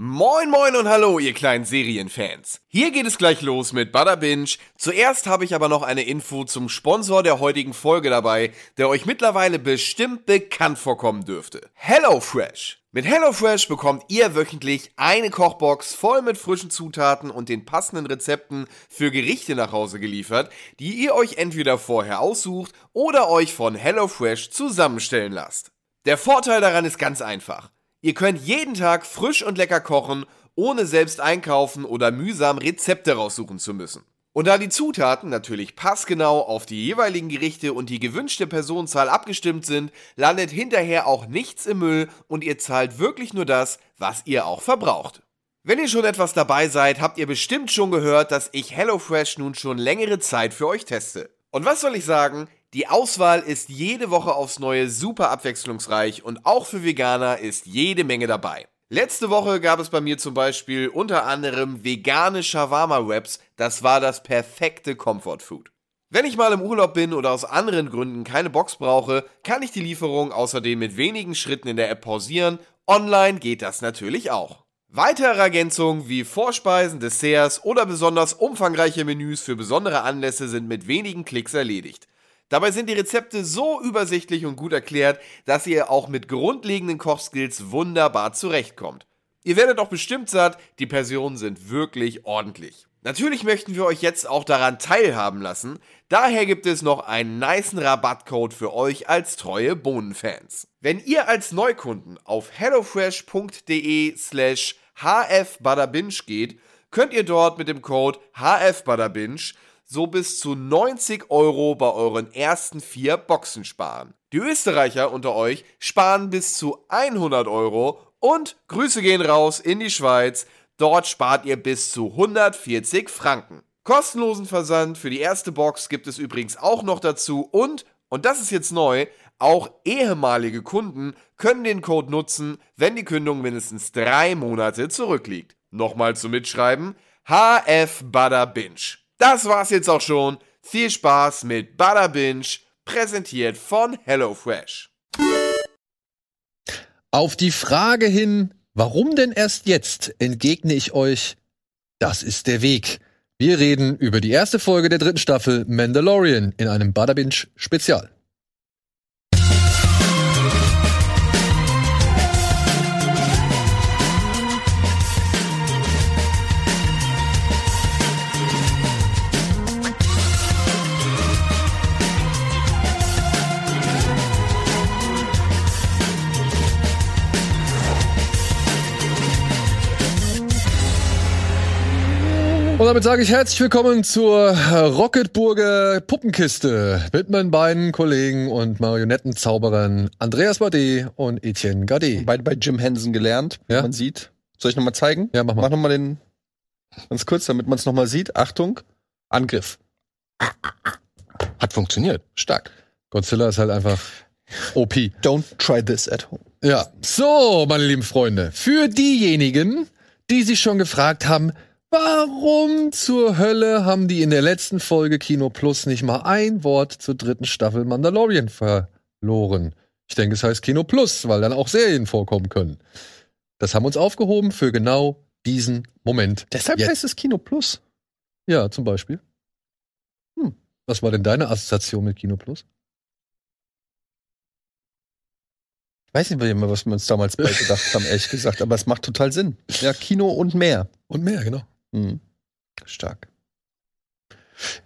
Moin moin und hallo, ihr kleinen Serienfans. Hier geht es gleich los mit Bada Binge. Zuerst habe ich aber noch eine Info zum Sponsor der heutigen Folge dabei, der euch mittlerweile bestimmt bekannt vorkommen dürfte. HelloFresh. Mit HelloFresh bekommt ihr wöchentlich eine Kochbox voll mit frischen Zutaten und den passenden Rezepten für Gerichte nach Hause geliefert, die ihr euch entweder vorher aussucht oder euch von HelloFresh zusammenstellen lasst. Der Vorteil daran ist ganz einfach. Ihr könnt jeden Tag frisch und lecker kochen, ohne selbst einkaufen oder mühsam Rezepte raussuchen zu müssen. Und da die Zutaten natürlich passgenau auf die jeweiligen Gerichte und die gewünschte Personenzahl abgestimmt sind, landet hinterher auch nichts im Müll und ihr zahlt wirklich nur das, was ihr auch verbraucht. Wenn ihr schon etwas dabei seid, habt ihr bestimmt schon gehört, dass ich HelloFresh nun schon längere Zeit für euch teste. Und was soll ich sagen? Die Auswahl ist jede Woche aufs Neue super abwechslungsreich und auch für Veganer ist jede Menge dabei. Letzte Woche gab es bei mir zum Beispiel unter anderem vegane Shawarma-Wraps, das war das perfekte Comfort Food. Wenn ich mal im Urlaub bin oder aus anderen Gründen keine Box brauche, kann ich die Lieferung außerdem mit wenigen Schritten in der App pausieren. Online geht das natürlich auch. Weitere Ergänzungen wie Vorspeisen, Desserts oder besonders umfangreiche Menüs für besondere Anlässe sind mit wenigen Klicks erledigt. Dabei sind die Rezepte so übersichtlich und gut erklärt, dass ihr auch mit grundlegenden Kochskills wunderbar zurechtkommt. Ihr werdet auch bestimmt satt, die Personen sind wirklich ordentlich. Natürlich möchten wir euch jetzt auch daran teilhaben lassen, daher gibt es noch einen niceen Rabattcode für euch als treue Bohnenfans. Wenn ihr als Neukunden auf hellofresh.de slash hfbutterbinge geht, könnt ihr dort mit dem Code hfbutterbinge so bis zu 90 Euro bei euren ersten vier Boxen sparen. Die Österreicher unter euch sparen bis zu 100 Euro und Grüße gehen raus in die Schweiz. Dort spart ihr bis zu 140 Franken. Kostenlosen Versand für die erste Box gibt es übrigens auch noch dazu und, und das ist jetzt neu, auch ehemalige Kunden können den Code nutzen, wenn die Kündigung mindestens drei Monate zurückliegt. Nochmal zum Mitschreiben: HF Butter Binge. Das war's jetzt auch schon. Viel Spaß mit Butter Binge, präsentiert von HelloFresh. Auf die Frage hin, warum denn erst jetzt, entgegne ich euch, das ist der Weg. Wir reden über die erste Folge der dritten Staffel Mandalorian in einem Butterbinge Spezial. Und damit sage ich herzlich willkommen zur Rocketburger Puppenkiste mit meinen beiden Kollegen und Marionettenzauberern Andreas Bade und Etienne Gade. Beide bei Jim Henson gelernt, wie Ja. man sieht. Soll ich nochmal zeigen? Ja, mach mal. Mach nochmal den, ganz kurz, damit man es nochmal sieht. Achtung, Angriff. Hat funktioniert. Stark. Godzilla ist halt einfach OP. Don't try this at home. Ja, so, meine lieben Freunde, für diejenigen, die sich schon gefragt haben, warum zur Hölle haben die in der letzten Folge Kino Plus nicht mal ein Wort zur dritten Staffel Mandalorian verloren? Ich denke, es heißt Kino Plus, weil dann auch Serien vorkommen können. Das haben wir uns aufgehoben für genau diesen Moment. Deshalb Jetzt. heißt es Kino Plus. Ja, zum Beispiel. Hm. Was war denn deine Assoziation mit Kino Plus? Ich weiß nicht mehr, was wir uns damals bei gedacht haben, ehrlich gesagt, aber es macht total Sinn. Ja, Kino und mehr. Und mehr, genau. Mhm. Stark.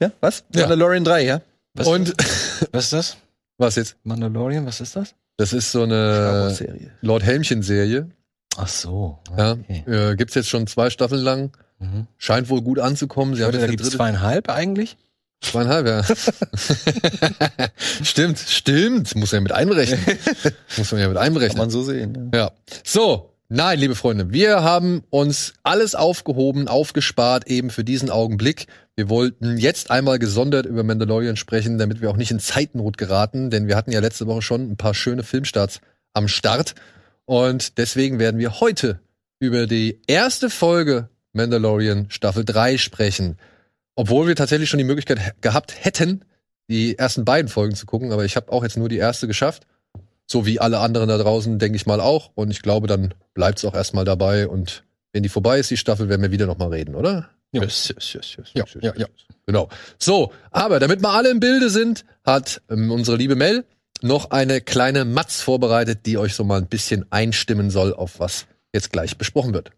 Ja, was? Ja. Mandalorian 3, ja? Was, Und was ist das? was jetzt? Mandalorian, was ist das? Das ist so eine. Lord Helmchen-Serie. Ach so. Ja, Okay. äh, gibt's jetzt schon zwei Staffeln lang. Mhm. Scheint wohl gut anzukommen. Sie Ich haben jetzt da eine gibt es dritte- zweieinhalb eigentlich. zweieinhalb, ja. stimmt, stimmt. Muss man ja mit einberechnen. Muss man ja mit Kann einberechnen. man so sehen. Ja. Ja. So. Nein, liebe Freunde, wir haben uns alles aufgehoben, aufgespart eben für diesen Augenblick. Wir wollten jetzt einmal gesondert über Mandalorian sprechen, damit wir auch nicht in Zeitnot geraten, denn wir hatten ja letzte Woche schon ein paar schöne Filmstarts am Start. Und deswegen werden wir heute über die erste Folge Mandalorian Staffel 3 sprechen. Obwohl wir tatsächlich schon die Möglichkeit gehabt hätten, die ersten beiden Folgen zu gucken, aber ich habe auch jetzt nur die erste geschafft. So wie alle anderen da draußen, denke ich mal auch. Und ich glaube, dann bleibt es auch erstmal dabei und wenn die vorbei ist, die Staffel, werden wir wieder noch mal reden, oder? Ja. Yes, yes, yes, yes, Ja, ja, ja. Genau. So, aber damit wir alle im Bilde sind, hat ähm, unsere liebe Mel noch eine kleine Matz vorbereitet, die euch so mal ein bisschen einstimmen soll, auf was jetzt gleich besprochen wird.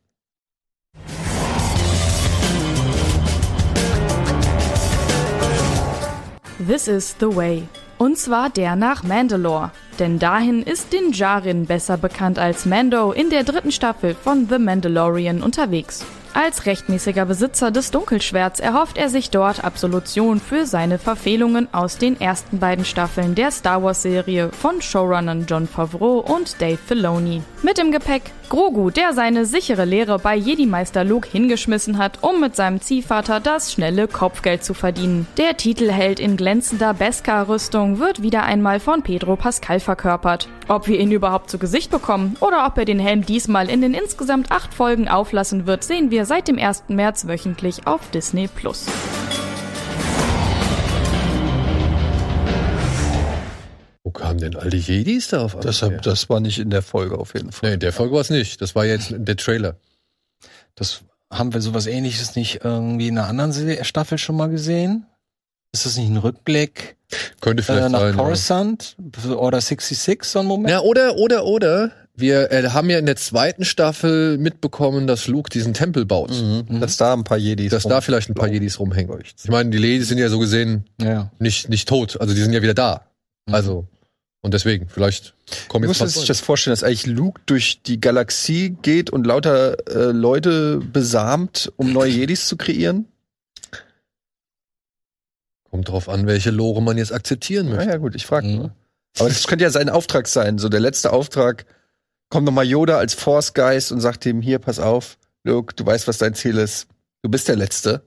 This is the way. Und zwar der nach Mandalore. Denn dahin ist Din Djarin besser bekannt als Mando in der dritten Staffel von The Mandalorian unterwegs. Als rechtmäßiger Besitzer des Dunkelschwerts erhofft er sich dort Absolution für seine Verfehlungen aus den ersten beiden Staffeln der Star Wars Serie von Showrunnern John Favreau und Dave Filoni. Mit im Gepäck Grogu, der seine sichere Lehre bei Jedi-Meister Luke hingeschmissen hat, um mit seinem Ziehvater das schnelle Kopfgeld zu verdienen. Der Titelheld in glänzender Beskar-Rüstung wird wieder einmal von Pedro Pascal verkörpert. Ob wir ihn überhaupt zu Gesicht bekommen oder ob er den Helm diesmal in den insgesamt acht Folgen auflassen wird, sehen wir seit dem 1. März wöchentlich auf Disney Plus. Wo kamen denn all die Jedis da auf Das, hab, das war nicht in der Folge auf jeden Fall. Nee, in der Folge war es nicht. Das war jetzt der Trailer. Das haben wir sowas ähnliches nicht irgendwie in einer anderen Staffel schon mal gesehen? Ist das nicht ein Rückblick Könnte vielleicht äh, nach sein. ja. Coruscant? Order 66 so ein Moment? Ja, oder, oder, oder. Wir äh, haben ja in der zweiten Staffel mitbekommen, dass Luke diesen Tempel baut. Mhm. Dass da ein paar Jedis Dass da vielleicht ein paar. Jedis rumhängen. Ich meine, die Jedis sind ja so gesehen ja. nicht, nicht tot. Also die sind ja wieder da. Mhm. Also, und deswegen, vielleicht kommen jetzt muss man was sich das vorstellen, dass eigentlich Luke durch die Galaxie geht und lauter äh, Leute besamt, um neue Jedis zu kreieren? Kommt drauf an, welche Lore man jetzt akzeptieren möchte. Naja, gut, ich frage Mhm. nur. Aber das könnte ja sein Auftrag sein. So der letzte Auftrag, kommt nochmal Yoda als Force Geist und sagt ihm, hier, pass auf, Luke, du weißt, was dein Ziel ist. Du bist der Letzte.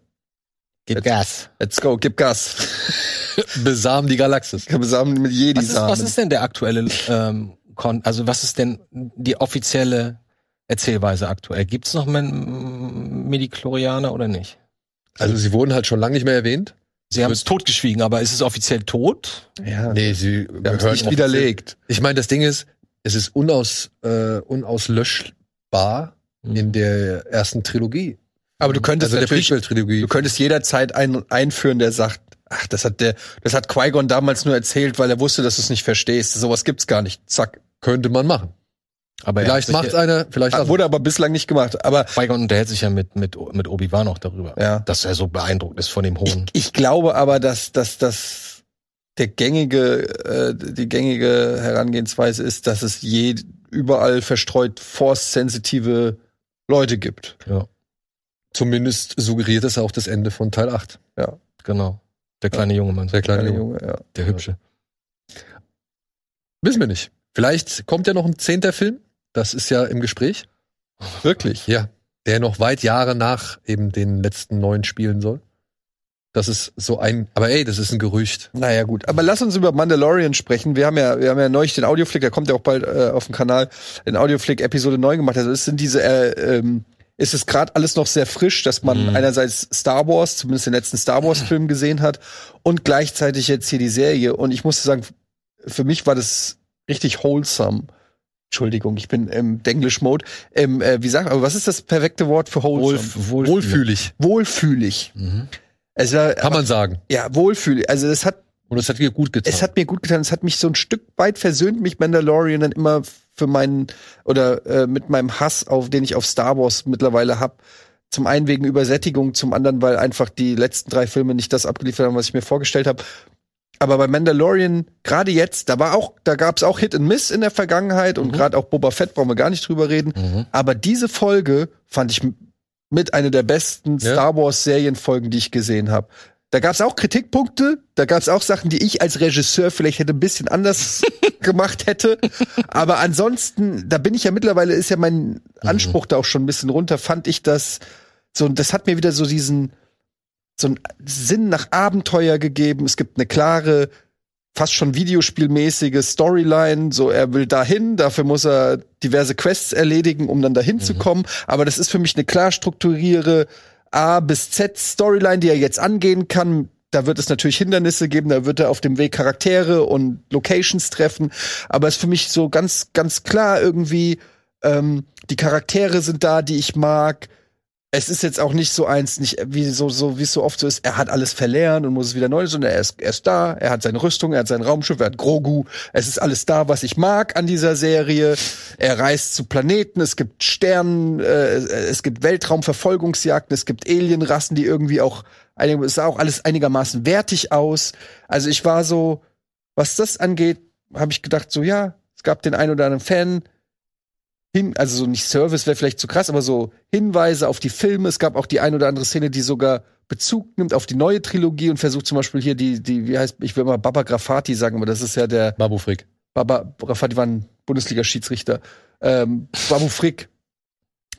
Gib Gas. Let's go, gib Gas. Besamen die Galaxis. Besamen mit Was ist, Jedi-Samen. was ist denn der aktuelle, ähm, Kon also was ist denn die offizielle Erzählweise aktuell? Gibt's noch Men Medichlorianer oder nicht? Also sie wurden halt schon lange nicht mehr erwähnt. Sie haben es totgeschwiegen, aber ist es offiziell tot? Ja, Nee, sie haben es nicht widerlegt. Ich meine, das Ding ist, es ist unaus, äh, unauslöschbar in der ersten Trilogie. Aber du könntest also der natürlich, du könntest jederzeit einen einführen, der sagt, ach, das hat der, das hat Qui-Gon damals nur erzählt, weil er wusste, dass du es nicht verstehst. Sowas gibt's gar nicht. Zack. Könnte man machen. Aber Vielleicht macht einer, vielleicht Ah. Wurde aber bislang nicht gemacht. Aber Qui-Gon unterhält sich ja mit, mit, mit Obi-Wan auch darüber. Ja. Dass er so beeindruckt ist von dem ich, Hohen. ich glaube aber, dass, dass, dass der gängige, äh, die gängige Herangehensweise ist, dass es je überall verstreut force-sensitive Leute gibt. Zumindest suggeriert es auch das Ende von Teil 8. Genau. Der kleine Junge, man. Der kleine Kleine Junge. Junge, ja. Der hübsche. Wissen wir nicht. Vielleicht kommt ja noch ein zehnter Film. Das ist ja im Gespräch. Wirklich. Ja. Der noch weit Jahre nach eben den letzten neun spielen soll. Das ist so ein, aber ey, das ist ein Gerücht. Naja, gut. Aber lass uns über Mandalorian sprechen. Wir haben ja, wir haben ja neulich den Audioflick, der kommt ja auch bald äh, auf dem Kanal, den Audioflick Episode 9 gemacht. Also es sind diese, äh, ähm, ist es gerade alles noch sehr frisch, dass man Mhm. einerseits Star Wars, zumindest den letzten Star Wars Film gesehen hat und gleichzeitig jetzt hier die Serie. Und ich musste sagen, für mich war das richtig wholesome. Entschuldigung, ich bin im Denglish-Mode. Ähm, äh, wie sagt, aber was ist das perfekte Wort für wholesome? Wohlfühlig. Wohlfühlig. Mhm. Also, Kann man sagen. ja, wohlfühlig. Also es hat Und es hat dir gut getan. es hat mir gut getan. Es hat mich so ein Stück weit versöhnt, mich Mandalorian dann immer für meinen oder äh, mit meinem Hass, auf den ich auf Star Wars mittlerweile hab. Zum einen wegen Übersättigung, zum anderen, weil einfach die letzten drei Filme nicht das abgeliefert haben, was ich mir vorgestellt habe. Aber bei Mandalorian, gerade jetzt, da war auch, da gab's auch Hit and Miss in der Vergangenheit und gerade auch Boba Fett brauchen wir gar nicht drüber reden. Mhm. Aber diese Folge fand ich mit einer der besten Ja. Star Wars Serienfolgen, die ich gesehen habe. Da gab's auch Kritikpunkte, da gab's auch Sachen, die ich als Regisseur vielleicht hätte ein bisschen anders gemacht hätte. Aber ansonsten, da bin ich ja mittlerweile, ist ja mein Anspruch da auch schon ein bisschen runter, fand ich das so, und das hat mir wieder so diesen, so einen Sinn nach Abenteuer gegeben. Es gibt eine klare, fast schon videospielmäßige Storyline. So, er will dahin, dafür muss er diverse Quests erledigen, um dann dahin zu kommen. Aber das ist für mich eine klar strukturiere A bis Z Storyline, die er jetzt angehen kann. Da wird es natürlich Hindernisse geben, da wird er auf dem Weg Charaktere und Locations treffen. Aber es ist für mich so ganz, ganz klar irgendwie Ähm, die Charaktere sind da, die ich mag. Es ist jetzt auch nicht so eins, nicht wie so, so wie es so oft so ist, er hat alles verlernt und muss es wieder neu, sondern er ist, er ist da, er hat seine Rüstung, er hat sein Raumschiff, er hat Grogu. Es ist alles da, was ich mag an dieser Serie. Er reist zu Planeten, es gibt Sternen, äh, es gibt Weltraumverfolgungsjagden, es gibt Alienrassen, die irgendwie auch, es sah auch alles einigermaßen wertig aus. Also ich war so, was das angeht, habe ich gedacht, so ja, es gab den einen oder anderen Fan, hin, also so nicht Service wäre vielleicht zu krass, aber so Hinweise auf die Filme. Es gab auch die ein oder andere Szene, die sogar Bezug nimmt auf die neue Trilogie und versucht zum Beispiel hier die, die, wie heißt, ich will mal Baba Grafati sagen, aber das ist ja der Babu Frick. Baba Grafati war ein Bundesliga-Schiedsrichter. Ähm, Babu Frick.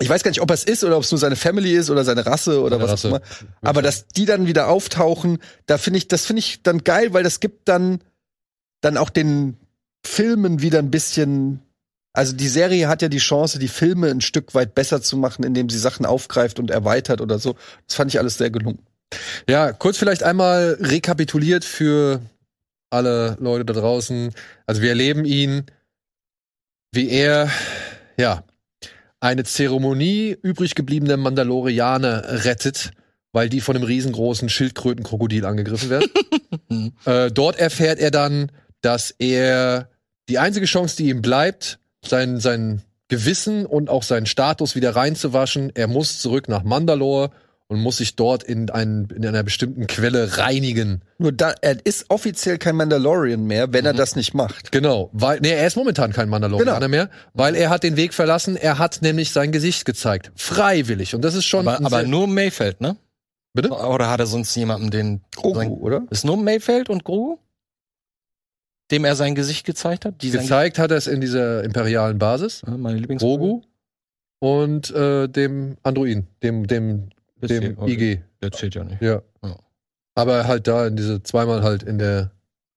Ich weiß gar nicht, ob er es ist oder ob es nur seine Family ist oder seine Rasse oder Seine was auch Rasse. immer. Aber dass die dann wieder auftauchen, da finde ich, das finde ich dann geil, weil das gibt dann, dann auch den Filmen wieder ein bisschen. Also die Serie hat ja die Chance, die Filme ein Stück weit besser zu machen, indem sie Sachen aufgreift und erweitert oder so. Das fand ich alles sehr gelungen. Ja, kurz vielleicht einmal rekapituliert für alle Leute da draußen. Also wir erleben ihn, wie er, ja, eine Zeremonie übrig gebliebener Mandalorianer rettet, weil die von einem riesengroßen Schildkrötenkrokodil angegriffen werden. äh, dort erfährt er dann, dass er die einzige Chance, die ihm bleibt, sein, sein Gewissen und auch seinen Status wieder reinzuwaschen, er muss zurück nach Mandalore und muss sich dort in, einen, in einer bestimmten Quelle reinigen. Nur da, er ist offiziell kein Mandalorian mehr, wenn er das nicht macht. Genau, weil nee, er ist momentan kein Mandalorianer Genau. mehr, weil er hat den Weg verlassen, er hat nämlich sein Gesicht gezeigt, freiwillig und das ist schon Aber, ein aber nur Mayfeld, ne? Bitte? Oder hat er sonst jemanden, den. Grogu, oder? Ist nur Mayfeld und Grogu? Dem er sein Gesicht gezeigt hat? Die gezeigt hat er es in dieser imperialen Basis, Ja, meine Lieblings Grogu und äh, dem Androiden, dem dem Das dem zählt- okay. IG. Der zählt ja nicht. Ja. Ja. Aber halt da in diese zweimal halt in der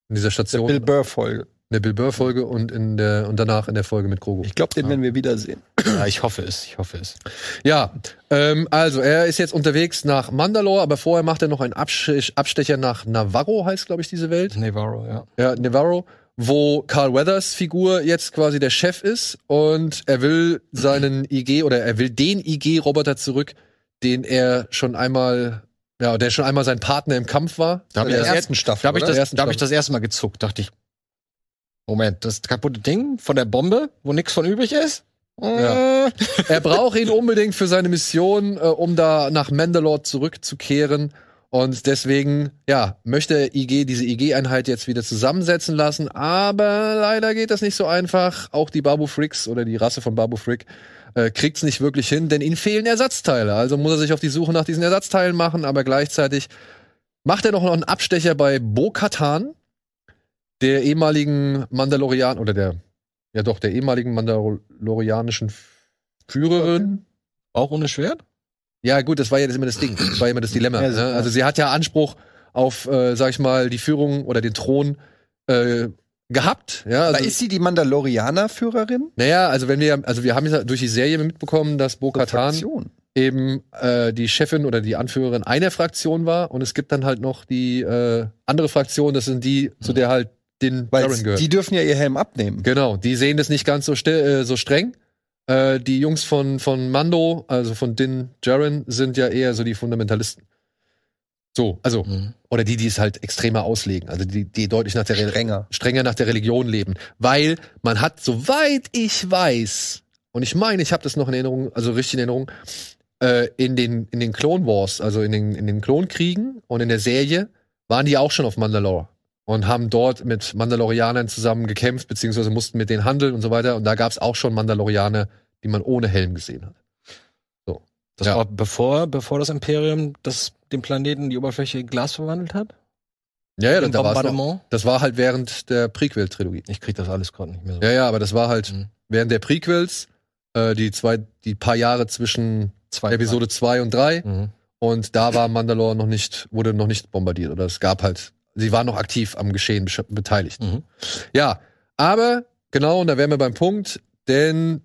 in dieser Der Station, Bill in Burr Folge. Der Bill Burr Folge und in der und danach in der Folge mit Grogu. Ich glaube, den werden wir wiedersehen. Ja, ich hoffe es. Ich hoffe es. Ja, ähm, also er ist jetzt unterwegs nach Mandalore, aber vorher macht er noch einen Abstech Abstecher nach Navarro, heißt glaube ich diese Welt. Navarro, ja. Ja, Navarro, wo Carl Weathers Figur jetzt quasi der Chef ist und er will seinen IG oder er will den IG-Roboter zurück, den er schon einmal, ja, der schon einmal sein Partner im Kampf war. Da habe In ich, der das ersten Staffel, da hab ich, das, da hab ich das erste Mal gezuckt. Dachte ich, Moment, das kaputte Ding von der Bombe, wo nichts von übrig ist? Ja. Äh, Er braucht ihn unbedingt für seine Mission, äh, um da nach Mandalore zurückzukehren. Und deswegen, ja, möchte IG diese IG-Einheit jetzt wieder zusammensetzen lassen. Aber leider geht das nicht so einfach. Auch die Babu Fricks oder die Rasse von Babu Frick äh, kriegt's nicht wirklich hin, denn ihnen fehlen Ersatzteile. Also muss er sich auf die Suche nach diesen Ersatzteilen machen. Aber gleichzeitig macht er noch einen Abstecher bei Bo-Katan, der ehemaligen Mandalorian oder der, ja doch, der ehemaligen mandalorianischen Führerin. auch ohne Schwert? Ja, gut, das war ja immer das Ding. Das war ja immer das Dilemma. Ja, ne? Also sie hat ja Anspruch auf, äh, sag ich mal, die Führung oder den Thron äh, gehabt. Ja, Aber also, ist sie die Mandalorianer-Führerin? naja, also wenn wir, also wir haben ja durch die Serie mitbekommen, dass Bo-Katan eben äh, die Chefin oder die Anführerin einer Fraktion war und es gibt dann halt noch die äh, andere Fraktion, das sind die, zu der halt den Weil Jaren gehört. die dürfen ja ihr Helm abnehmen. Genau, die sehen das nicht ganz so, äh, so streng. Äh, die Jungs von, von Mando, also von Din Djarin, sind ja eher so die Fundamentalisten. So, also, Mhm. oder die, die es halt extremer auslegen, also die, die deutlich nach der Re- Strenger. strenger nach der Religion leben. Weil man hat, soweit ich weiß, und ich meine, ich habe das noch in Erinnerung, also richtig in Erinnerung, äh, in den, in den Clone Wars, also in den, in den Klonkriegen und in der Serie, waren die auch schon auf Mandalore und haben dort mit Mandalorianern zusammen gekämpft, beziehungsweise mussten mit denen handeln und so weiter. Und da gab es auch schon Mandalorianer, die man ohne Helm gesehen hat. Das Ja. war bevor, bevor das Imperium das, den Planeten, die Oberfläche in Glas verwandelt hat? Ja, ja, da noch, Bombardement? das war halt während der Prequel-Trilogie. Ich krieg das alles gerade nicht mehr so. Ja, ja, aber das war halt Mhm. während der Prequels, äh, die zwei, die paar Jahre zwischen Zwei Episode 2 und 3 Mhm. und da war Mandalore noch nicht, wurde noch nicht bombardiert oder es gab halt, sie waren noch aktiv am Geschehen beteiligt. Mhm. Ja, aber genau, und da wären wir beim Punkt, denn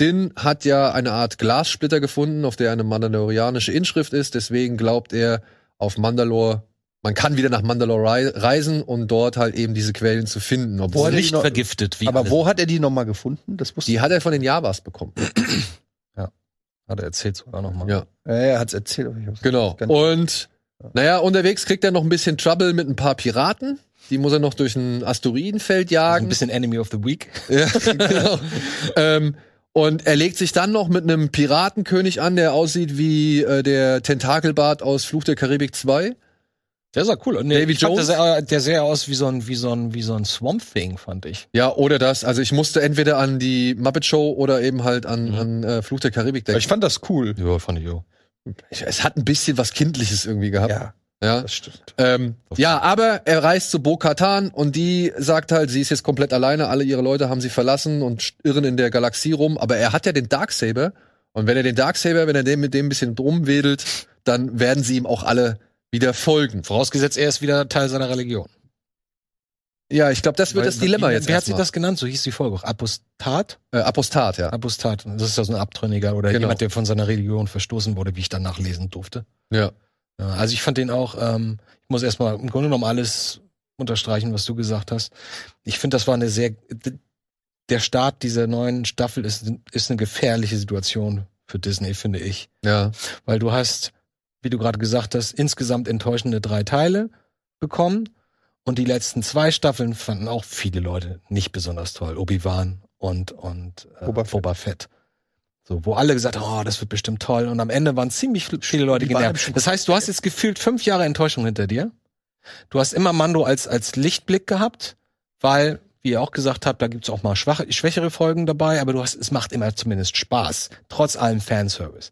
Din hat ja eine Art Glassplitter gefunden, auf der eine mandalorianische Inschrift ist, deswegen glaubt er, auf Mandalore man kann wieder nach Mandalore rei- reisen und dort halt eben diese Quellen zu finden. Wo Obwohl hat er die Nicht noch- vergiftet, wie Aber alle. wo hat er die nochmal gefunden? Das wusste die hat er von den Javas bekommen. Hat er erzählt sogar noch mal. Ja. Ja, er erzählt. aber ich hab's Genau. Und naja, unterwegs kriegt er noch ein bisschen Trouble mit ein paar Piraten. Die muss er noch durch ein Asteroidenfeld Also jagen. ein bisschen Enemy of the Week. Ja, genau. ähm, und er legt sich dann noch mit einem Piratenkönig an, der aussieht wie äh, der Tentakelbart aus Fluch der Karibik 2. Der sah cool. Ich fand, Jones? Der sah, der sah aus wie so ein, wie so ein, wie so ein Swamp Thing, fand ich. Ja, oder das. Also ich musste entweder an die Muppet Show oder eben halt an, Mhm. an äh, Fluch der Karibik denken. Ich fand das cool. Ja, fand ich auch. Ich, es hat ein bisschen was Kindliches irgendwie gehabt. Ja, Ja. das stimmt. Ähm, ja, aber er reist zu Bo-Katan und die sagt halt, sie ist jetzt komplett alleine, alle ihre Leute haben sie verlassen und irren in der Galaxie rum, aber er hat ja den Darksaber und wenn er den Darksaber, wenn er den mit dem ein bisschen rumwedelt, dann werden sie ihm auch alle wieder folgen. Vorausgesetzt, er ist wieder Teil seiner Religion. Ja, ich glaube, das wird Weil- das Dilemma wie, jetzt Wie hat sich das genannt? So hieß die Folge auch. Apostat? Äh, Apostat, ja. Apostat. Das ist ja so ein Abtrünniger oder Genau. jemand, der von seiner Religion verstoßen wurde, wie ich dann nachlesen durfte. Ja. Ja, also ich fand den auch, ähm, ich muss erstmal im Grunde genommen alles unterstreichen, was du gesagt hast. Ich finde, das war eine sehr, der Start dieser neuen Staffel ist, ist eine gefährliche Situation für Disney, finde ich. Ja. Weil du hast, wie du gerade gesagt hast, insgesamt enttäuschende drei Teile bekommen. Und die letzten zwei Staffeln fanden auch viele Leute nicht besonders toll. Obi-Wan und, und äh, Boba Boba, Fett. Fett. So, wo alle gesagt haben, oh, das wird bestimmt toll. Und am Ende waren ziemlich viele Leute genervt. Das heißt, du hast jetzt gefühlt fünf Jahre Enttäuschung hinter dir. Du hast immer Mando als, als Lichtblick gehabt, weil, wie ihr auch gesagt habt, da gibt's auch mal schwache, schwächere Folgen dabei, aber du hast, es macht immer zumindest Spaß, trotz allem Fanservice.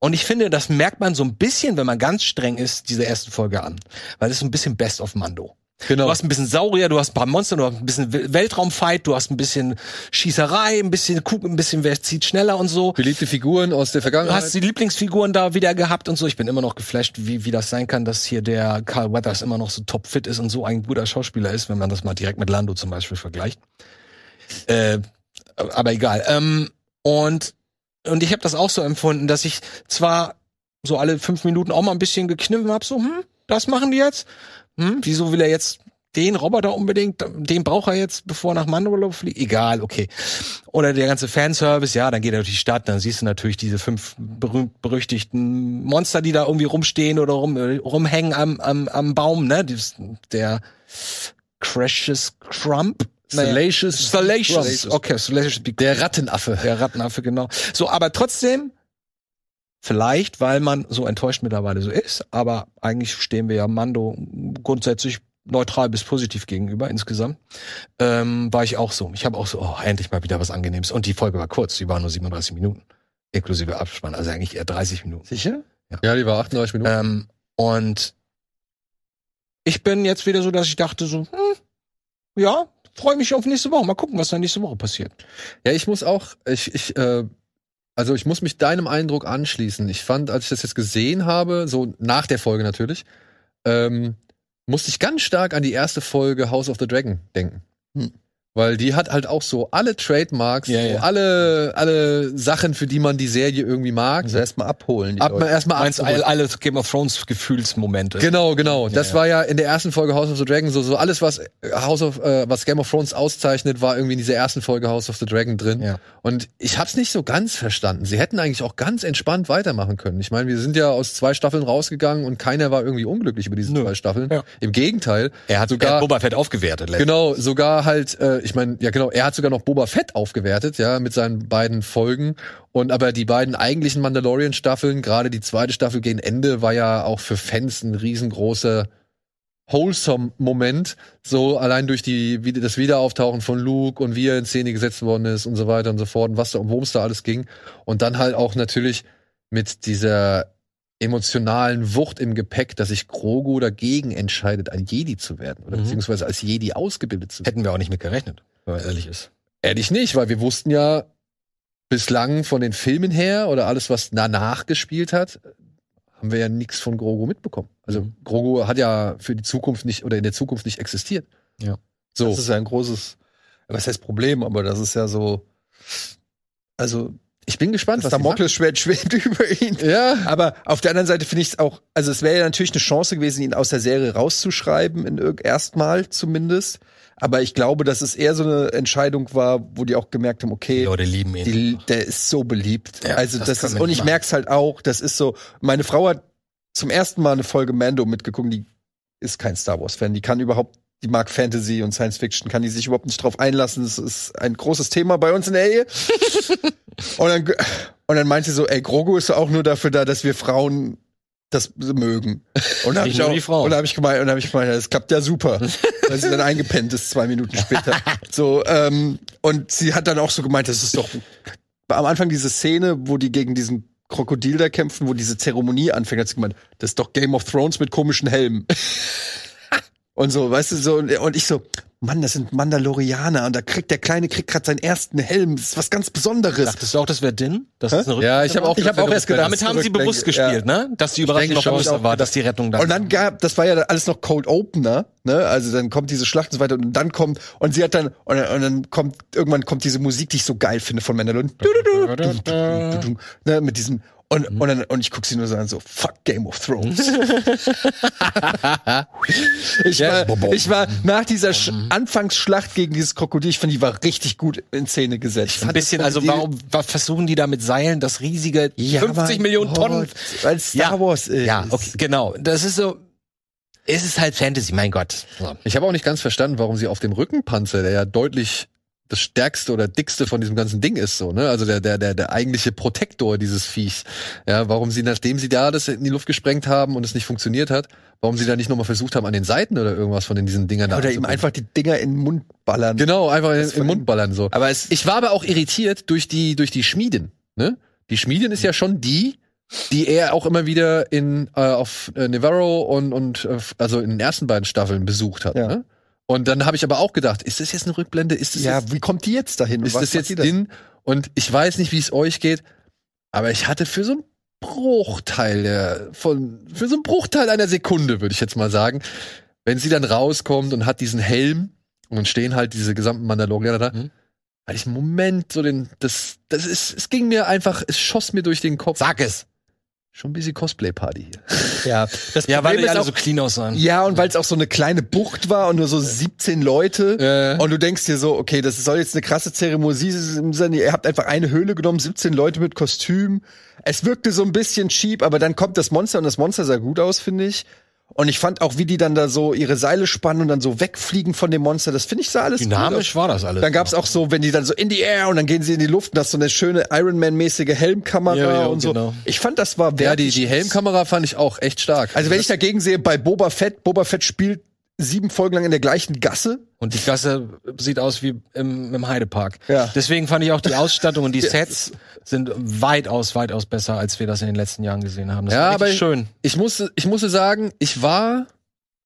Und ich finde, das merkt man so ein bisschen, wenn man ganz streng ist, diese erste Folge an. Weil das ist so ein bisschen Best of Mando. Genau. Du hast ein bisschen Saurier, du hast ein paar Monster, du hast ein bisschen Wel- Weltraumfight, du hast ein bisschen Schießerei, ein bisschen Kuh, ein bisschen wer zieht schneller und so. Beliebte Figuren aus der Du Vergangenheit. hast die Lieblingsfiguren da wieder gehabt und so. Ich bin immer noch geflasht, wie, wie das sein kann, dass hier der Carl Weathers immer noch so topfit ist und so ein guter Schauspieler ist, wenn man das mal direkt mit Lando zum Beispiel vergleicht. Äh, aber egal. Ähm, und, und ich habe das auch so empfunden, dass ich zwar so alle fünf Minuten auch mal ein bisschen gekniffen habe, so, hm, das machen die jetzt? Hm, wieso will er jetzt den Roboter unbedingt, den braucht er jetzt, bevor er nach Mandalore fliegt? Egal, okay. Oder der ganze Fanservice, ja, dann geht er durch die Stadt, dann siehst du natürlich diese fünf berühmt berüchtigten Monster, die da irgendwie rumstehen oder rum, rumhängen am, am, am Baum, ne? Der Crashes Crump. Salacious. Salacious. Okay, Salacious. Der Rattenaffe. Der Rattenaffe, genau. So, aber trotzdem, vielleicht, weil man so enttäuscht mittlerweile so ist, aber eigentlich stehen wir ja Mando grundsätzlich neutral bis positiv gegenüber insgesamt, ähm, war ich auch so. Ich habe auch so, oh, endlich mal wieder was Angenehmes. Und die Folge war kurz, die war nur 37 Minuten. Inklusive Abspann, also eigentlich eher 30 Minuten. Sicher? Ja, die war 38 Minuten. Ähm, und ich bin jetzt wieder so, dass ich dachte so, hm, ja, freue mich auf nächste Woche. Mal gucken, was da nächste Woche passiert. Ja, ich muss auch, ich, ich, äh, also ich muss mich deinem Eindruck anschließen. Ich fand, als ich das jetzt gesehen habe, so nach der Folge natürlich, ähm, musste ich ganz stark an die erste Folge House of the Dragon denken. Hm. Weil die hat halt auch so alle Trademarks, Ja, so ja. alle, alle Sachen, für die man die Serie irgendwie mag. Also erstmal abholen. Ab, erstmal Meinst abholen. alle, alle Game of Thrones Gefühlsmomente. Genau, genau. Das ja. war ja in der ersten Folge House of the Dragon so, so alles, was äh, House of, äh, was Game of Thrones auszeichnet, war irgendwie in dieser ersten Folge House of the Dragon drin. Ja. Und ich hab's nicht so ganz verstanden. Sie hätten eigentlich auch ganz entspannt weitermachen können. Ich meine, wir sind ja aus zwei Staffeln rausgegangen und keiner war irgendwie unglücklich über diese Nö. zwei Staffeln. Ja. Im Gegenteil. Er hat sogar sogar Boba Fett aufgewertet. letztens. Genau, sogar halt, äh, ich meine, ja genau, er hat sogar noch Boba Fett aufgewertet, ja, mit seinen beiden Folgen. Und aber die beiden eigentlichen Mandalorian-Staffeln, gerade die zweite Staffel gegen Ende, war ja auch für Fans ein riesengroßer Wholesome-Moment. So allein durch die, wie, das Wiederauftauchen von Luke und wie er in Szene gesetzt worden ist und so weiter und so fort und was da, worum es da alles ging. Und dann halt auch natürlich mit dieser emotionalen Wucht im Gepäck, dass sich Grogu dagegen entscheidet, ein Jedi zu werden oder Mhm. beziehungsweise als Jedi ausgebildet zu werden. Hätten wir auch nicht mit gerechnet, wenn man ehrlich ist. Ehrlich nicht, weil wir wussten ja bislang von den Filmen her oder alles, was danach gespielt hat, haben wir ja nichts von Grogu mitbekommen. Also Mhm. Grogu hat ja für die Zukunft nicht oder in der Zukunft nicht existiert. Ja. So. Das ist ja ein großes, was heißt Problem, aber das ist ja so, also Ich bin gespannt, Das was. Damoklesschwert schwebt über ihn. Ja. Aber auf der anderen Seite finde ich es auch, also es wäre ja natürlich eine Chance gewesen, ihn aus der Serie rauszuschreiben, in erstmal zumindest. Aber ich glaube, dass es eher so eine Entscheidung war, wo die auch gemerkt haben, okay, Die Leute lieben ihn. die, der ist so beliebt. Ja, also das das, ist, und ich machen. merke es halt auch, das ist so, meine Frau hat zum ersten Mal eine Folge Mando mitgeguckt, die ist kein Star Wars-Fan, die kann überhaupt, die mag Fantasy und Science Fiction, kann die sich überhaupt nicht drauf einlassen. Das ist ein großes Thema bei uns in der Ehe. und, dann, und dann meint sie so, ey, Grogu ist auch nur dafür da, dass wir Frauen das mögen. Und da habe ich auch, die und habe ich gemeint, und da habe ich gemeint, das klappt ja super. Weil sie dann eingepennt ist zwei Minuten später. so, ähm, und sie hat dann auch so gemeint, das ist doch am Anfang diese Szene, wo die gegen diesen Krokodil da kämpfen, wo diese Zeremonie anfängt, hat sie gemeint, das ist doch Game of Thrones mit komischen Helmen. Und so, weißt du, so, und, ich so, Mann, das sind Mandalorianer und da kriegt der Kleine kriegt gerade seinen ersten Helm. Das ist was ganz Besonderes. Dachtest du auch, das wäre Din? Das ist eine Ja, ich habe auch, Ich hab auch erst gedacht, Damit haben sie bewusst gespielt, ne? Dass die Überraschung noch schon, größer war, dass die Rettung da Und dann gab, das war ja alles noch Cold Opener, ne? Also dann kommt diese Schlacht und so weiter und dann kommt und sie hat dann und, dann- und dann kommt irgendwann kommt diese Musik, die ich so geil finde von Mandalorian, Du, du, du, du, du, du, ne? Mit diesem und, und, dann, und ich guck sie nur so an, so, fuck Game of Thrones. ich, war, ich war nach dieser Sch Anfangsschlacht gegen dieses Krokodil, ich fand, die war richtig gut in Szene gesetzt. ein bisschen, also warum wa- versuchen die da mit Seilen das riesige 50 Millionen Tonnen? Weil Star Wars ist. Ja, okay, genau. Das ist so. Es ist halt Fantasy, mein Gott. So. Ich habe auch nicht ganz verstanden, warum sie auf dem Rückenpanzer, der ja deutlich das stärkste oder dickste von diesem ganzen Ding ist, so, ne? Also der, der, der, der eigentliche Protektor dieses Viechs. Ja, warum sie, nachdem sie da das in die Luft gesprengt haben und es nicht funktioniert hat, warum sie da nicht nochmal versucht haben, an den Seiten oder irgendwas von den, diesen Dingern da Oder ihm einfach die Dinger in den Mund ballern. Genau, einfach in, Das im von Mund ballern, so. Aber es, Ich war aber auch irritiert durch die, durch die Schmiedin, ne? Die Schmiedin ist ja schon die, die er auch immer wieder in, äh, auf äh, Navarro und, und äh, also in den ersten beiden Staffeln besucht hat, Ja. ne? Und dann habe ich aber auch gedacht, ist das jetzt eine Rückblende? Ist das ja, jetzt, wie kommt die jetzt dahin? ist das jetzt? Din? Und ich weiß nicht, wie es euch geht, aber ich hatte für so einen Bruchteil der, von, für so einen Bruchteil einer Sekunde, würde ich jetzt mal sagen, wenn sie dann rauskommt und hat diesen Helm und dann stehen halt diese gesamten Mandalorianer da, Mhm. hatte ich einen Moment so den, das, das ist, es ging mir einfach, es schoss mir durch den Kopf. Sag es. Schon ein bisschen Cosplay-Party hier. Ja, das Ja, weil die alle auch, so clean aussahen. ja, und weil es auch so eine kleine Bucht war und nur so 17 Leute. Äh, Und du denkst dir so, okay, das soll jetzt eine krasse Zeremonie sein. Ihr habt einfach eine Höhle genommen, 17 Leute mit Kostüm. Es wirkte so ein bisschen cheap, aber dann kommt das Monster und das Monster sah gut aus, finde ich. Und ich fand auch, wie die dann da so ihre Seile spannen und dann so wegfliegen von dem Monster. Das finde ich sah alles gut Dynamisch aus. war das alles. Dann gab's auch so, wenn die dann so in die Air und dann gehen sie in die Luft und das ist so eine schöne Iron Man-mäßige Helmkamera Ja, ja, und so. genau. Ich fand, das war ja, wertig. die, die Helmkamera fand ich auch echt stark. Also wenn ich dagegen sehe, bei Boba Fett, Boba Fett spielt sieben Folgen lang in der gleichen Gasse. Und die Gasse sieht aus wie im, im Heidepark. Ja. Deswegen fand ich auch die Ausstattung und die Sets sind weitaus, weitaus besser, als wir das in den letzten Jahren gesehen haben. Das Ja, aber schön. ich musste, ich musste sagen, ich war,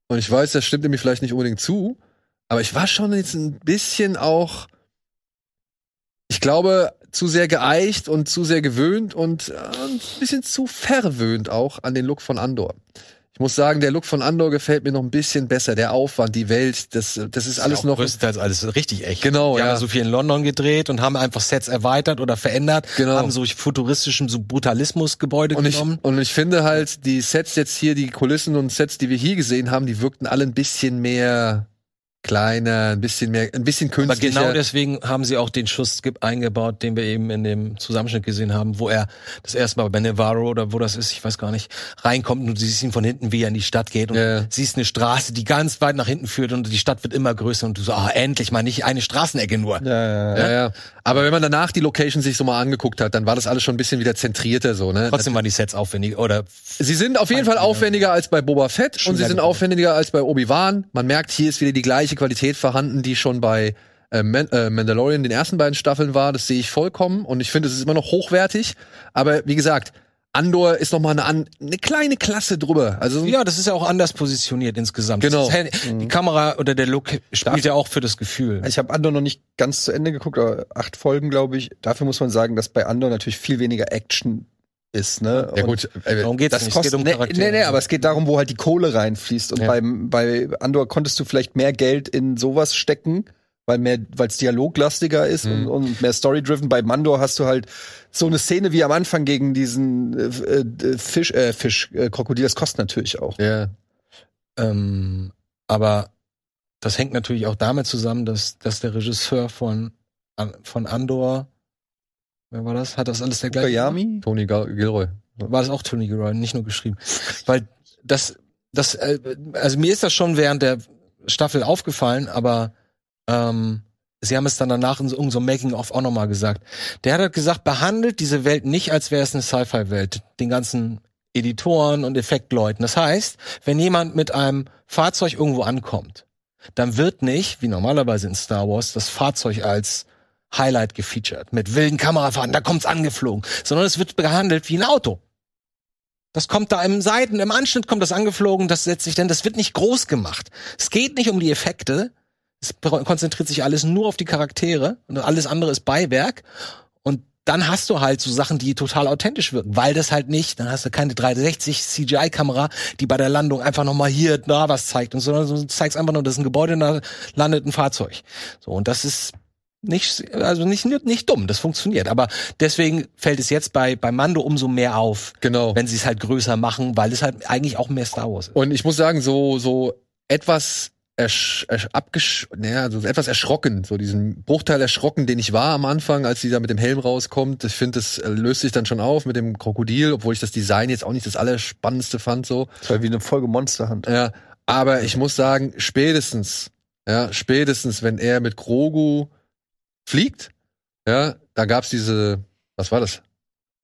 und ich weiß, das stimmt mir vielleicht nicht unbedingt zu, aber ich war schon jetzt ein bisschen auch, ich glaube, zu sehr geeicht und zu sehr gewöhnt und äh, ein bisschen zu verwöhnt auch an den Look von Andor. Ich muss sagen, der Look von Andor gefällt mir noch ein bisschen besser. Der Aufwand, die Welt, das, das ist alles auch noch. größtenteils alles richtig echt. Genau, Die ja. haben so viel in London gedreht und haben einfach Sets erweitert oder verändert, Genau. haben so futuristischem so Brutalismusgebäude Und ich, genommen. und ich finde halt, die Sets jetzt hier, die Kulissen und Sets, die wir hier gesehen haben, die wirkten alle ein bisschen mehr kleiner, ein bisschen mehr, ein bisschen Aber künstlicher. genau deswegen haben sie auch den Schuss ge- eingebaut, den wir eben in dem Zusammenschnitt gesehen haben, wo er das erste Mal bei Navarro oder wo das ist, ich weiß gar nicht, reinkommt und du siehst ihn von hinten, wie er in die Stadt geht und Ja, ja. siehst eine Straße, die ganz weit nach hinten führt und die Stadt wird immer größer und du so, ah, endlich mal nicht eine Straßenecke nur. Ja, Ja, ja. Aber wenn man danach die Location sich so mal angeguckt hat, dann war das alles schon ein bisschen wieder zentrierter so, ne? Trotzdem waren die Sets aufwendig oder Sie sind auf jeden Fall aufwendiger als bei Boba Fett und sie sind aufwendiger als bei Obi-Wan. Man merkt, hier ist wieder die gleiche Qualität vorhanden, die schon bei äh, Man äh, Mandalorian den ersten beiden Staffeln war. Das sehe ich vollkommen und ich finde, es ist immer noch hochwertig. Aber wie gesagt, Andor ist noch mal eine, eine kleine Klasse drüber. Also ja, das ist ja auch anders positioniert insgesamt. Genau. Ist, die Kamera oder der Look spielt ja auch für das Gefühl. Ich habe Andor noch nicht ganz zu Ende geguckt, aber acht Folgen, glaube ich. Dafür muss man sagen, dass bei Andor natürlich viel weniger Action ist, ne? ja Und gut, äh, Darum geht's Das nicht. kostet, es geht um nee, Charaktere. nee, nee, aber es geht darum, wo halt die Kohle reinfließt. Und Ja. beim, bei Andor konntest du vielleicht mehr Geld in sowas stecken, weil mehr, weil es dialoglastiger ist Mhm. und, und mehr story-driven. Bei Mandor hast du halt so eine Szene wie am Anfang gegen diesen äh, äh, Fisch, äh, Fisch, äh, Krokodil. Das kostet natürlich auch. Ja. Ähm, aber das hängt natürlich auch damit zusammen, dass, dass der Regisseur von, von Andor, wer war das? Hat das alles der gleiche? Koyami? Tony Gil Gilroy. War das auch Tony Gilroy, nicht nur geschrieben. Weil das, das, äh, also mir ist das schon während der Staffel aufgefallen, aber ähm, sie haben es dann danach in so, irgend so einem Making-of auch nochmal gesagt. Der hat halt gesagt, behandelt diese Welt nicht, als wäre es eine Sci-Fi-Welt. Den ganzen Editoren und Effektleuten. Das heißt, wenn jemand mit einem Fahrzeug irgendwo ankommt, dann wird nicht, wie normalerweise in Star Wars, das Fahrzeug als Highlight gefeatured. Mit wilden Kamerafahrten, da kommt's angeflogen. Sondern es wird behandelt wie ein Auto. Das kommt da im Seiten, im Anschnitt kommt das angeflogen, das setzt sich dann, das wird nicht groß gemacht. Es geht nicht um die Effekte. Es konzentriert sich alles nur auf die Charaktere und alles andere ist Beiwerk. Und dann hast du halt so Sachen, die total authentisch wirken, weil das halt nicht, dann hast du keine 360 CGI-Kamera, die bei der Landung einfach nochmal hier da was zeigt und so, sondern du zeigst einfach nur, das ist ein Gebäude und da landet ein Fahrzeug. So, und das ist nicht, also nicht, nicht dumm, das funktioniert. Aber deswegen fällt es jetzt bei, bei Mando umso mehr auf, Genau. wenn sie es halt größer machen, weil es halt eigentlich auch mehr Star Wars ist. Und ich muss sagen, so, so etwas ersch, ersch, abgesch, naja, so etwas erschrocken, so diesen Bruchteil erschrocken, den ich war am Anfang, als die da mit dem Helm rauskommt. Ich finde, das äh, löst sich dann schon auf mit dem Krokodil, obwohl ich das Design jetzt auch nicht das Allerspannendste fand, so. Das war wie eine Folge Monsterhand. Ja, aber ich muss sagen, spätestens, ja, spätestens, wenn er mit Grogu fliegt, ja, da gab's diese, was war das?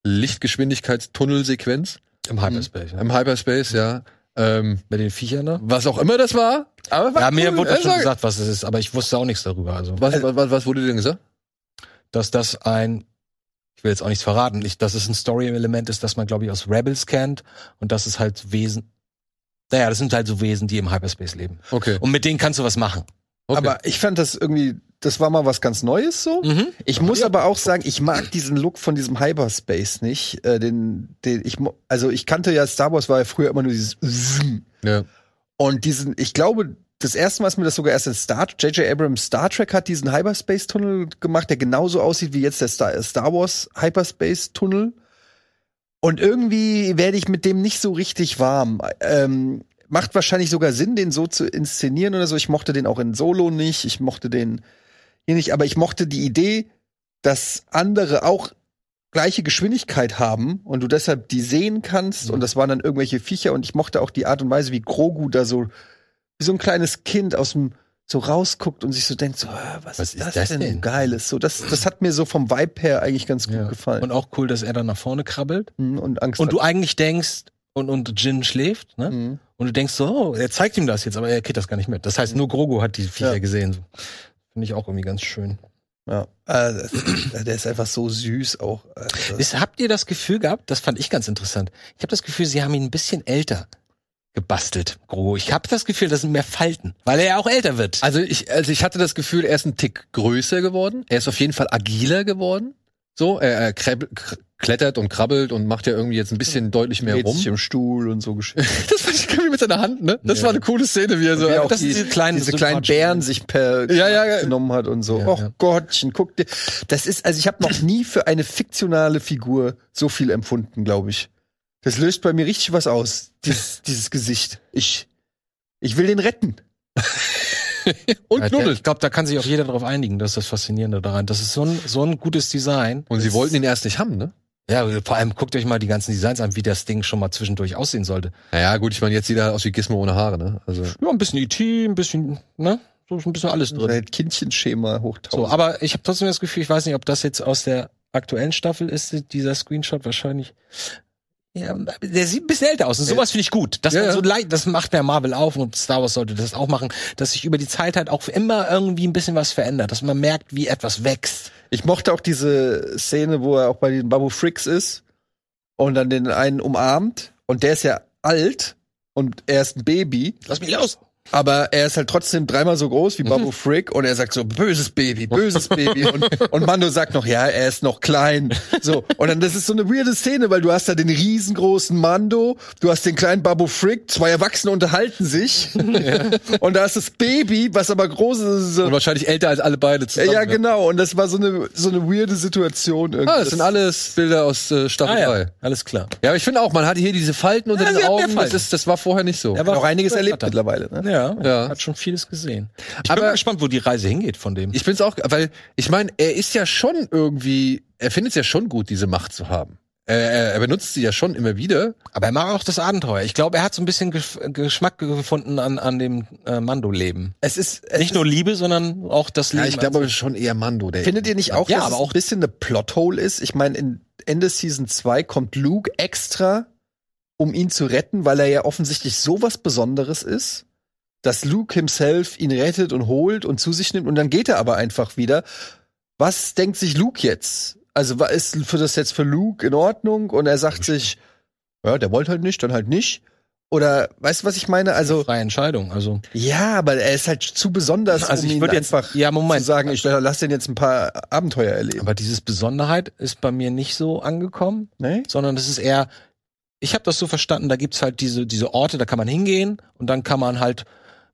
Lichtgeschwindigkeitstunnelsequenz Im Hyperspace. Ja. im Hyperspace, ja. Ähm, Mit den Viechern da? was auch immer das war. Aber war Ja, mir cool. wurde das schon gesagt, was es ist, aber ich wusste auch nichts darüber. Also, Was, was, was, was wurde dir denn gesagt? dass das ein, ich will jetzt auch nichts verraten, ich, dass es ein Story-Element ist, das man, glaube ich, aus Rebels kennt und dass es halt Wesen, naja, das sind halt so Wesen, die im Hyperspace leben. Okay. Und mit denen kannst du was machen. okay. Aber ich fand das irgendwie, das war mal was ganz Neues so. Mhm. Ich muss aber auch sagen, ich mag diesen Look von diesem Hyperspace nicht. Äh, den, den ich, also ich kannte ja Star Wars war ja früher immer nur dieses ja. und diesen, ich glaube, das erste Mal ist mir das sogar erst in Star J.J. Abrams Star Trek hat diesen Hyperspace-Tunnel gemacht, der genauso aussieht wie jetzt der Star, Star Wars Hyperspace-Tunnel. Und irgendwie werde ich mit dem nicht so richtig warm. Ähm, macht wahrscheinlich sogar Sinn, den so zu inszenieren oder so. Ich mochte den auch in Solo nicht. Ich mochte den nicht, aber ich mochte die Idee, dass andere auch gleiche Geschwindigkeit haben und du deshalb die sehen kannst und das waren dann irgendwelche Viecher und ich mochte auch die Art und Weise, wie Grogu da so wie so ein kleines Kind aus dem so rausguckt und sich so denkt, so, ah, was, ist das, denn, denn? Geiles? So, das, das hat mir so vom Vibe her eigentlich ganz gut Ja. gefallen. Und auch cool, dass er dann nach vorne krabbelt Mhm, und Angst und du hat. eigentlich denkst, und, und Jin schläft, ne? Mhm. Und du denkst so, oh, er zeigt ihm das jetzt, aber er kriegt das gar nicht mit. Das heißt, nur Grogu hat die Viecher Ja. gesehen. Finde ich auch irgendwie ganz schön. Ja. Äh, der ist einfach so süß auch. Also, Ist, habt ihr das Gefühl gehabt, das fand ich ganz interessant, ich habe das Gefühl, sie haben ihn ein bisschen älter gebastelt, Grogu. Ich habe das Gefühl, das sind mehr Falten, weil er ja auch älter wird. Also ich, also ich hatte das Gefühl, er ist ein Tick größer geworden. Er ist auf jeden Fall agiler geworden. So, er, er klettert und krabbelt und macht ja irgendwie jetzt ein bisschen deutlich mehr rum. im Stuhl und so geschehen. Das fand ich irgendwie mit seiner Hand, ne? Das Ja. war eine coole Szene, wie er so. Wie auch das die, diese kleinen, diese kleinen Bären sich per Ja, ja, ja. genommen hat und so. Ja, Och ja. Gottchen, guck dir. Das ist, also ich habe noch nie für eine fiktionale Figur so viel empfunden, glaube ich. Das löst bei mir richtig was aus, dieses, dieses Gesicht. Ich, ich will den retten. und Ja, knuddelt. Ich glaube, da kann sich auch jeder darauf einigen, das ist das Faszinierende daran. Das ist so ein, so ein gutes Design. Und sie wollten ihn erst nicht haben, ne? Ja, vor allem guckt euch mal die ganzen Designs an, wie das Ding schon mal zwischendurch aussehen sollte. Naja, gut, ich meine, jetzt sieht er aus wie Gizmo ohne Haare, ne? Also. Ja, ein bisschen E.T., ein bisschen, ne? So ist ein bisschen alles drin. Sein Kindchenschema hoch So, aber ich habe trotzdem das Gefühl, ich weiß nicht, ob das jetzt aus der aktuellen Staffel ist, dieser Screenshot wahrscheinlich. Ja, der sieht ein bisschen älter aus. Und sowas finde ich gut. Das, Ja, ja. so leicht, das macht der Marvel auf und Star Wars sollte das auch machen, dass sich über die Zeit halt auch immer irgendwie ein bisschen was verändert, dass man merkt, wie etwas wächst. Ich mochte auch diese Szene, wo er auch bei den Babu Fricks ist und dann den einen umarmt und der ist ja alt und er ist ein Baby Lass mich los! Aber er ist halt trotzdem dreimal so groß wie Babu Frick und er sagt so, böses Baby, böses Baby. Und, und Mando sagt noch, ja, er ist noch klein. So. Und dann, das ist so eine weirde Szene, weil du hast da den riesengroßen Mando, du hast den kleinen Babu Frick, zwei Erwachsene unterhalten sich. Und da ist das Baby, was aber groß ist. So, Und wahrscheinlich älter als alle beide zusammen. ja, genau. Und das war so eine, so eine weirde Situation. irgendwie. Ah, das sind alles Bilder aus äh, Staffel Ah, 3. ja, alles klar. Ja, aber ich finde auch, man hatte hier diese Falten unter Ja, den Augen. Das, ist, das war vorher nicht so. Er Hat auch einiges erlebt Hat- mittlerweile. Ne? Ja, Ja. hat schon vieles gesehen. Ich Aber- bin mal gespannt, wo die Reise hingeht von dem. Ich bin's auch, weil ich meine, er ist ja schon irgendwie, er findet es ja schon gut, diese Macht zu haben. Er, er, benutzt sie ja schon immer wieder. Aber er mag auch das Abenteuer. Ich glaube, er hat so ein bisschen Geschmack gefunden an, an dem äh, Mando-Leben. Es ist, es Nicht nur Liebe, sondern auch das Leben. Ja, ich glaube schon eher Mando. Der Findet ihr nicht auch, Ja, dass aber es auch- ein bisschen eine Plothole ist? Ich meine, in Ende Season 2 kommt Luke extra, um ihn zu retten, weil er ja offensichtlich so was Besonderes ist, dass Luke himself ihn rettet und holt und zu sich nimmt und dann geht er aber einfach wieder. Was denkt sich Luke jetzt? Also ist für das jetzt für Luke in Ordnung und er sagt sich, ja, der wollte halt nicht, dann halt nicht. Oder weißt du, was ich meine? Also freie Entscheidung. Also ja, aber er ist halt zu besonders, Also um ich ihn würd jetzt- einfach ja, Moment. zu sagen, ich lass den jetzt ein paar Abenteuer erleben. Aber dieses Besonderheit ist bei mir nicht so angekommen, Nee? sondern das ist eher, ich habe das so verstanden, da gibt's halt diese, diese Orte, da kann man hingehen und dann kann man halt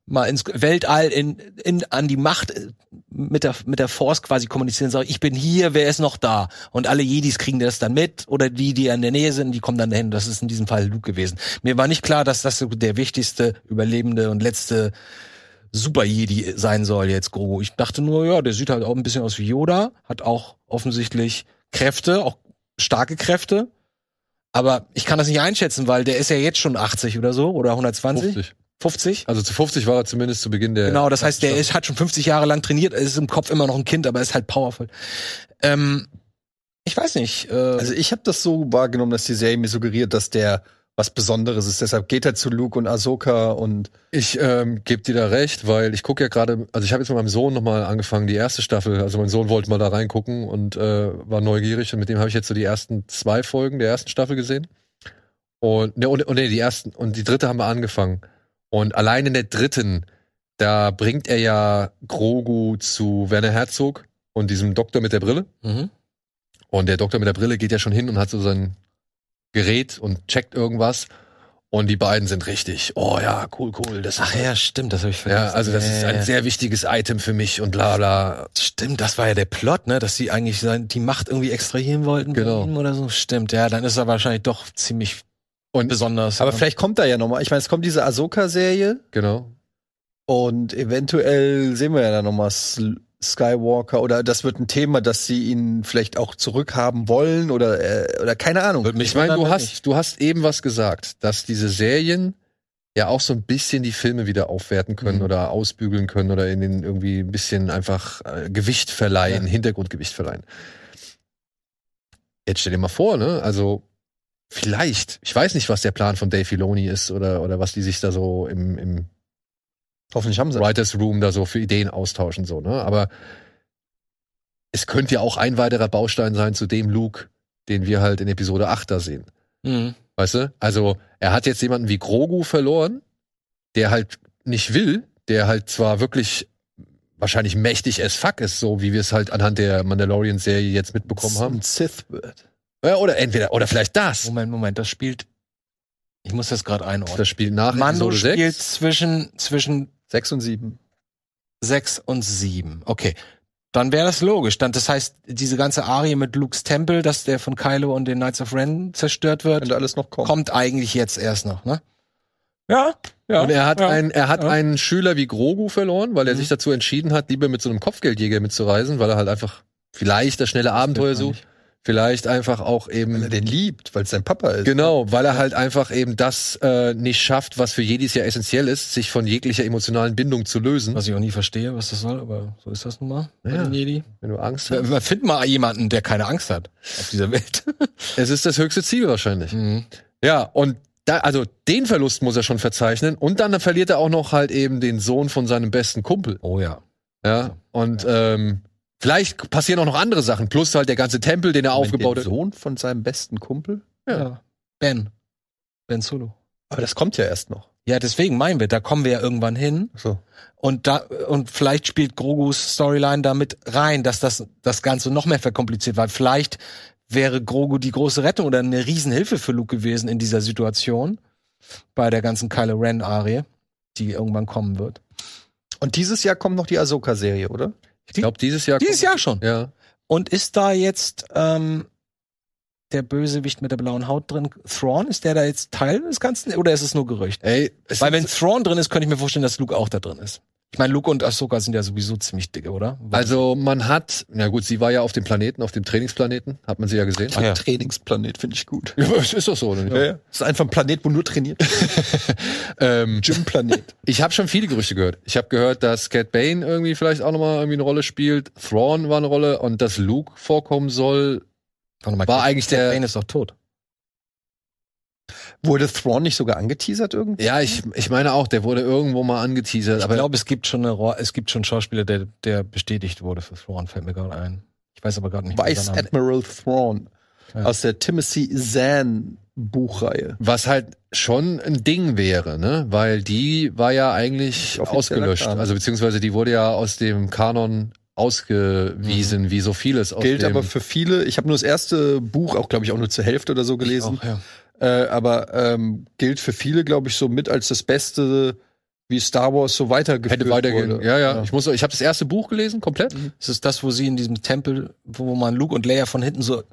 mal ins Weltall in, in, an die Macht äh, mit der, mit der Force quasi kommunizieren, sagen, ich bin hier, wer ist noch da? Und alle Jedis kriegen das dann mit oder die, die in der Nähe sind, die kommen dann dahin. Das ist in diesem Fall Luke gewesen. Mir war nicht klar, dass das so der wichtigste, überlebende und letzte Super Jedi sein soll jetzt Grogu. Ich dachte nur, ja, der sieht halt auch ein bisschen aus wie Yoda, hat auch offensichtlich Kräfte, auch starke Kräfte. Aber ich kann das nicht einschätzen, weil der ist ja jetzt schon 80 oder so oder 120, 50. 50. Also zu 50 war er zumindest zu Beginn der. Genau, das heißt, der ist, hat schon 50 Jahre lang trainiert, er ist im Kopf immer noch ein Kind, aber ist halt powerful. Ähm, ich weiß nicht. Äh, Also ich habe das so wahrgenommen, dass die Serie mir suggeriert, dass der was Besonderes ist. Deshalb geht er zu Luke und Ahsoka und Ich ähm, gebe dir da recht, weil ich gucke ja gerade, also ich habe jetzt mit meinem Sohn nochmal angefangen, die erste Staffel, also mein Sohn wollte mal da reingucken und äh, war neugierig und mit dem habe ich jetzt so die ersten zwei Folgen der ersten Staffel gesehen. Und, ne, und, und nee, die ersten, und die dritte haben wir angefangen. Und allein in der dritten, da bringt er ja Grogu zu Werner Herzog und diesem Doktor mit der Brille. mhm. Und der Doktor mit der Brille geht ja schon hin und hat so sein Gerät und checkt irgendwas. Und die beiden sind richtig, oh ja, cool, cool. Das Ach ja, stimmt, das habe ich vergessen. ja, also das ist ein sehr wichtiges Item für mich und bla bla. Stimmt, das war ja der Plot, ne, dass sie eigentlich die Macht irgendwie extrahieren wollten Genau. oder so. Stimmt, ja, dann ist er wahrscheinlich doch ziemlich Und- besonders. aber ja. vielleicht kommt da ja noch mal. Ich meine, es kommt diese Ahsoka-Serie Genau. und eventuell sehen wir ja dann noch mal S- Skywalker oder das wird ein Thema, dass sie ihn vielleicht auch zurückhaben wollen oder äh, oder keine Ahnung. Mich Ich meine, du hast, du hast eben was gesagt, dass diese Serien ja auch so ein bisschen die Filme wieder aufwerten können Mhm. oder ausbügeln können oder in den irgendwie ein bisschen einfach äh, Gewicht verleihen, Hintergrundgewicht verleihen. Jetzt stell dir mal vor, ne? Also vielleicht, ich weiß nicht, was der Plan von Dave Filoni ist oder oder was die sich da so im, im Hoffentlich haben sie. Writers Room da so für Ideen austauschen, so, ne? Aber es könnte ja auch ein weiterer Baustein sein zu dem Luke, den wir halt in Episode 8 da sehen. Mhm. Weißt du? Also, er hat jetzt jemanden wie Grogu verloren, der halt nicht will, der halt zwar wirklich wahrscheinlich mächtig as fuck ist, so wie wir es halt anhand der Mandalorian-Serie jetzt mitbekommen haben. Ein Sith wird. Ja, oder entweder, oder vielleicht das. Moment, Moment, das spielt. Ich muss das gerade einordnen. Das spielt nach Mando Episode spielt 6. zwischen, zwischen Sechs und sieben. sechs und sieben. Okay. Dann wäre das logisch. Dann, das heißt, diese ganze Arie mit Lukes Tempel, dass der von Kylo und den Knights of Ren zerstört wird, Könnte alles noch kommen. kommt eigentlich jetzt erst noch, ne? Ja, ja. Und er hat, ja. einen, er hat ja. einen Schüler wie Grogu verloren, weil er Mhm. sich dazu entschieden hat, lieber mit so einem Kopfgeldjäger mitzureisen, weil er halt einfach vielleicht das schnelle Abenteuer sucht. Vielleicht einfach auch Weil er eben. den liebt, weil es sein Papa ist. Genau, weil er halt einfach eben das äh, nicht schafft, was für Jedis ja essentiell ist, sich von jeglicher emotionalen Bindung zu lösen. Was ich auch nie verstehe, was das soll, aber so ist das nun mal. bei Ja. den Jedi. Wenn du Angst hast. Man findet mal jemanden, der keine Angst hat auf dieser Welt. Es ist das höchste Ziel wahrscheinlich. Mhm. Ja, und da, also den Verlust muss er schon verzeichnen. Und dann verliert er auch noch halt eben den Sohn von seinem besten Kumpel. Oh ja. Ja, und ähm, vielleicht passieren auch noch andere Sachen. Plus halt der ganze Tempel, den er aufgebaut Der hat. Sohn von seinem besten Kumpel. Ja. ja. Ben. Ben Solo. Aber das kommt ja erst noch. Ja, deswegen meinen wir, da kommen wir ja irgendwann hin. So. Und da, und vielleicht spielt Grogus Storyline damit rein, dass das, das Ganze noch mehr verkompliziert war. Vielleicht wäre Grogu die große Rettung oder eine Riesenhilfe für Luke gewesen in dieser Situation. Bei der ganzen Kylo Ren-Arie, die irgendwann kommen wird. Und dieses Jahr kommt noch die Ahsoka-Serie, oder? Ich glaube, dieses Jahr. Dieses Jahr schon. Ja. Und ist da jetzt ähm, der Bösewicht mit der blauen Haut drin? Thrawn, ist der da jetzt Teil des Ganzen oder ist es nur Gerücht? Ey, es Weil wenn Thrawn drin ist, könnte ich mir vorstellen, dass Luke auch da drin ist. Ich meine, Luke und Ahsoka sind ja sowieso ziemlich dicke, oder? also man hat, na gut, sie war ja auf dem Planeten, auf dem Trainingsplaneten, hat man sie ja gesehen. Ja. Trainingsplanet, finde ich gut. Ja, es ist doch so, oder nicht? Ja, ja. Ist einfach ein Planet, wo nur trainiert. Ähm, Gym-Planet. ich habe schon viele Gerüchte gehört. Ich habe gehört, dass Cat Bane irgendwie vielleicht auch nochmal irgendwie eine Rolle spielt. Thrawn war eine Rolle und dass Luke vorkommen soll. Mal, War Cat- eigentlich Cat der- Bane ist doch tot. Wurde Thrawn nicht sogar angeteasert irgendwie? Ja, ich, ich meine auch, der wurde irgendwo mal angeteasert. Ich glaube, es gibt schon eine, es gibt schon einen Schauspieler, der, der bestätigt wurde für Thrawn, fällt mir gerade ein. Ich weiß aber gerade nicht. mehr Vice. Admiral Thrawn. Ja. Aus der Timothy Zahn Buchreihe. was halt schon ein Ding wäre, ne? Weil die war ja eigentlich ausgelöscht. Also beziehungsweise die wurde ja aus dem Kanon ausgewiesen, wie so vieles aus Gilt dem aber für viele. Ich habe nur das erste Buch, auch glaube ich auch nur zur Hälfte oder so gelesen. Auch, ja. Äh, aber ähm, gilt für viele, glaube ich, so mit als das Beste, wie Star Wars so weitergeführt hätte weitergehen. wurde. Ja, ja, Ich muss, ich habe das erste Buch gelesen, komplett. Es ist das, wo sie in diesem Tempel, wo man Luke und Leia von hinten so,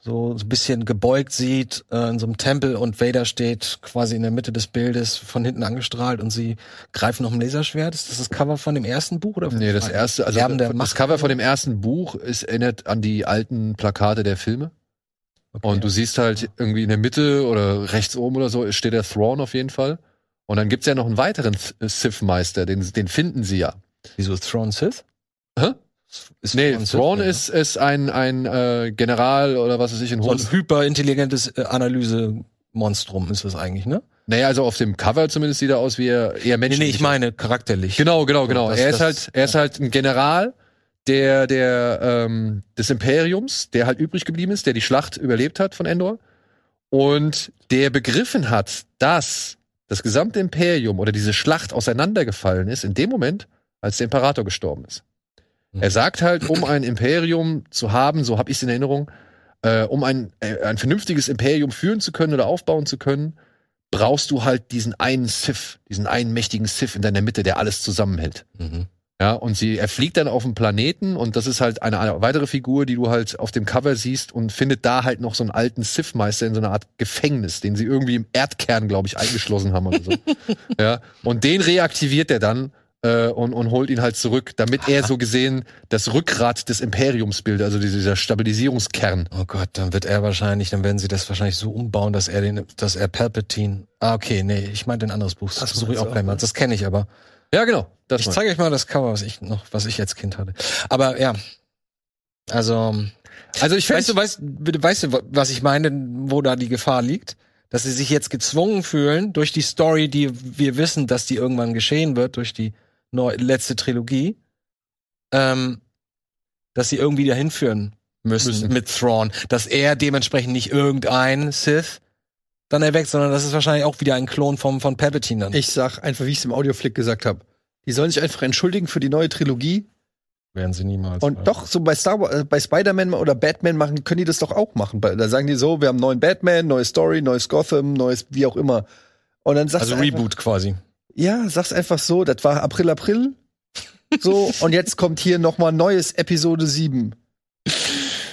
so, so ein bisschen gebeugt sieht, äh, in so einem Tempel und Vader steht quasi in der Mitte des Bildes von hinten angestrahlt und sie greifen noch ein Laserschwert. Ist das das Cover von dem ersten Buch oder? Nee, das erste, also das. Cover von dem ersten Buch ist erinnert an die alten Plakate der Filme. Okay. Und du siehst halt irgendwie in der Mitte oder rechts oben oder so steht der Thrawn auf jeden Fall. Und dann gibt's ja noch einen weiteren Th- Sith-Meister, den, den finden sie ja. Wieso Thrawn Sith? Hä? Ist Nee, Thrawn Sith? Thrawn Ja. ist, ist ein, ein äh, General oder was weiß ich in so ein hyperintelligentes äh, Analyse-Monstrum ist das eigentlich, ne? Naja, also auf dem Cover zumindest sieht er aus wie er eher Nee, Mensch. nee, ich meine charakterlich. Genau, genau, genau. Das- er ist das- halt, er ist halt ein General der, der ähm, des Imperiums, der halt übrig geblieben ist, der die Schlacht überlebt hat von Endor und der begriffen hat, dass das gesamte Imperium oder diese Schlacht auseinandergefallen ist in dem Moment, als der Imperator gestorben ist. Mhm. Er sagt halt, um ein Imperium zu haben, so habe ich es in Erinnerung, äh, um ein, äh, ein vernünftiges Imperium führen zu können oder aufbauen zu können, brauchst du halt diesen einen Sith, diesen einen mächtigen Sith in deiner Mitte, der alles zusammenhält. Mhm. Ja, und sie, er fliegt dann auf den Planeten und das ist halt eine, eine weitere Figur, die du halt auf dem Cover siehst und findet da halt noch so einen alten Sith-Meister in so einer Art Gefängnis, den sie irgendwie im Erdkern, glaube ich, eingeschlossen haben oder so. ja, und den reaktiviert er dann äh, und, und holt ihn halt zurück, damit er so gesehen das Rückgrat des Imperiums bildet, also dieser Stabilisierungskern. Oh Gott, dann wird er wahrscheinlich, dann werden sie das wahrscheinlich so umbauen, dass er den, dass er Palpatine. Ah, okay, nee, ich meinte ein anderes Buch. Das Das suche ich auch gleich mal. Das kenne ich aber. Ja, genau. Das Ich zeige euch mal das Cover, was ich noch, was ich als Kind hatte. Aber ja, also Also ich weißt finde, du, weißt, weißt du, was ich meine, wo da die Gefahr liegt? Dass sie sich jetzt gezwungen fühlen durch die Story, die wir wissen, dass die irgendwann geschehen wird, durch die neu, letzte Trilogie, ähm, dass sie irgendwie dahin führen müssen, Müssen. mit Thrawn, dass er dementsprechend nicht irgendein Sith dann erweckt, sondern das ist wahrscheinlich auch wieder ein Klon vom von Palpatine dann. Ich sag einfach, wie ich es im Audioflick gesagt habe. Die sollen sich einfach entschuldigen für die neue Trilogie. Werden sie niemals. Und doch, so bei Star Wars, äh, bei Spider-Man oder Batman machen, können die das doch auch machen. Da sagen die so, wir haben einen neuen Batman, neue Story, neues Gotham, neues wie auch immer. Und dann sagst also du einfach, Reboot quasi. Ja, sag's einfach so, das war April, April. So, und jetzt kommt hier nochmal neues Episode 7.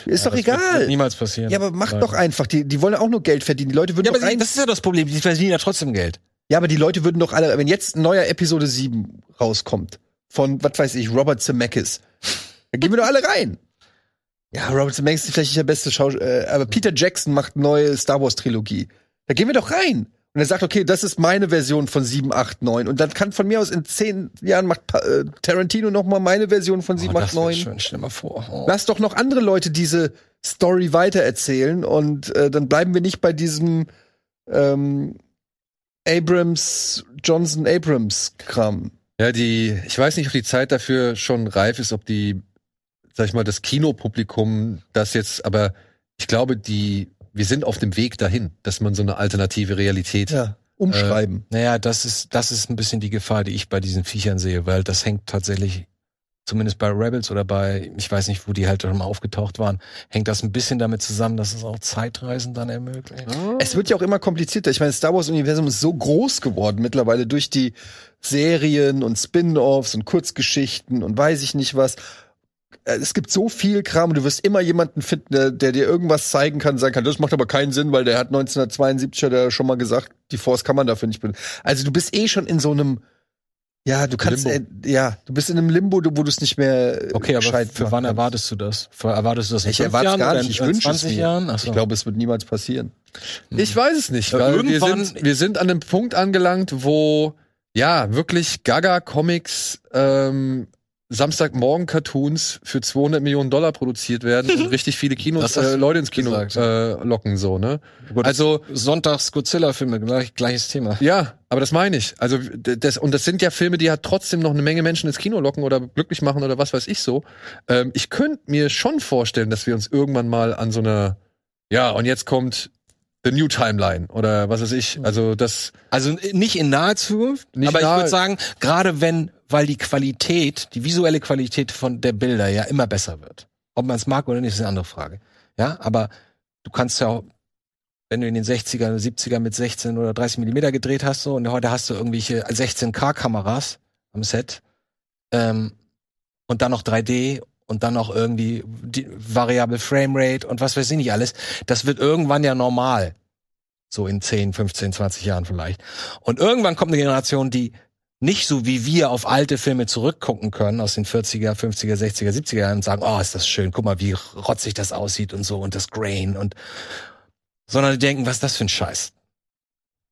Ist Ja, doch das Wird, egal. niemals passieren. Ja, aber mach Leider. doch einfach. Die, die wollen auch nur Geld verdienen. Die Leute würden Ja, doch aber rein. das ist ja das Problem. Die verdienen ja trotzdem Geld. Ja, aber die Leute würden doch alle, wenn jetzt ein neuer Episode 7 rauskommt, von, was weiß ich, Robert Zemeckis, dann gehen wir doch alle rein. Ja, Robert Zemeckis ist vielleicht nicht der beste Schauspieler, äh, aber Peter Jackson macht neue Star Wars Trilogie. Da gehen wir doch rein. Und er sagt, okay, das ist meine Version von 7, 8, 9. Und dann kann von mir aus in 10 Jahren macht äh, Tarantino noch mal meine Version von 7, oh, 8, das wär 9. schön. Stell mal vor. Oh. Lass doch noch andere Leute diese Story weitererzählen und äh, dann bleiben wir nicht bei diesem ähm, Abrams, Johnson Abrams Kram. Ja, die, ich weiß nicht, ob die Zeit dafür schon reif ist, ob die, sag ich mal, das Kinopublikum das jetzt, aber ich glaube, die, wir sind auf dem Weg dahin, dass man so eine alternative Realität Ja. Umschreiben. Naja, das ist, das ist ein bisschen die Gefahr, die ich bei diesen Viechern sehe, weil das hängt tatsächlich, zumindest bei Rebels oder bei, ich weiß nicht, wo die halt schon mal aufgetaucht waren, hängt das ein bisschen damit zusammen, dass es auch Zeitreisen dann ermöglicht. Es wird ja auch immer komplizierter. Ich meine, das Star Wars Universum ist so groß geworden mittlerweile durch die Serien und Spin-offs und Kurzgeschichten und weiß ich nicht was. Äh, Es gibt so viel Kram und du wirst immer jemanden finden, der, der dir irgendwas zeigen kann, sagen kann, das macht aber keinen Sinn, weil der hat 1972 hat er schon mal gesagt, die Force kann man dafür nicht benutzen. Also du bist eh schon in so einem ja, du kannst, äh, ja, du bist in einem Limbo, wo du es nicht mehr äh, Okay, aber für wann kannst. erwartest du das? Für, erwartest du das in Ich erwarte es gar nicht, ich wünsche es 20 mir. Jahren? So. Ich glaube, es wird niemals passieren. Ich weiß es nicht, weil wir sind, wir sind an einem Punkt angelangt, wo ja wirklich Gaga Comics ähm, Samstagmorgen-Cartoons für 200 Millionen Dollar produziert werden und richtig viele Kinos äh, Leute ins Kino gesagt, äh, locken so ne. Gut, Also Sonntags Godzilla-Filme, gleich, gleiches Thema. ja, aber das meine ich. Also das und das sind ja Filme, die ja trotzdem noch eine Menge Menschen ins Kino locken oder glücklich machen oder was weiß ich so. Ähm, ich könnte mir schon vorstellen, dass wir uns irgendwann mal an so einer ja und jetzt kommt The New Timeline oder was weiß ich. Also das Also nicht in naher Zukunft, Nicht aber ich nahe- würde sagen, gerade wenn, weil die Qualität, die visuelle Qualität von der Bilder ja immer besser wird. Ob man es mag oder nicht, ist eine andere Frage. Ja, aber du kannst ja auch, wenn du in den 60er, 70er mit 16 oder 30 Millimeter gedreht hast, so, und heute hast du irgendwelche 16K-Kameras am Set, ähm, und dann noch 3D und dann noch irgendwie die Variable Framerate und was weiß ich nicht alles. Das wird irgendwann ja normal. So in 10, 15, 20 Jahren vielleicht. Und irgendwann kommt eine Generation, die nicht so wie wir auf alte Filme zurückgucken können aus den 40er, 50er, 60er, 70er Jahren und sagen, oh, ist das schön, guck mal, wie rotzig das aussieht und so und das Grain und sondern die denken, was ist das für ein Scheiß?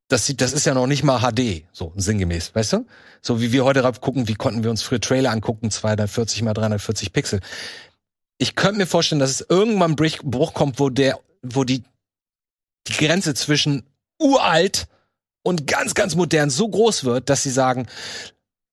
Das sieht, das ist ja noch nicht mal HD, so sinngemäß, weißt du? So wie wir heute drauf gucken, wie konnten wir uns früher Trailer angucken, 240 mal 340 Pixel. Ich könnte mir vorstellen, dass es irgendwann Bruch kommt, wo der, wo die, die Grenze zwischen uralt und ganz, ganz modern so groß wird, dass sie sagen,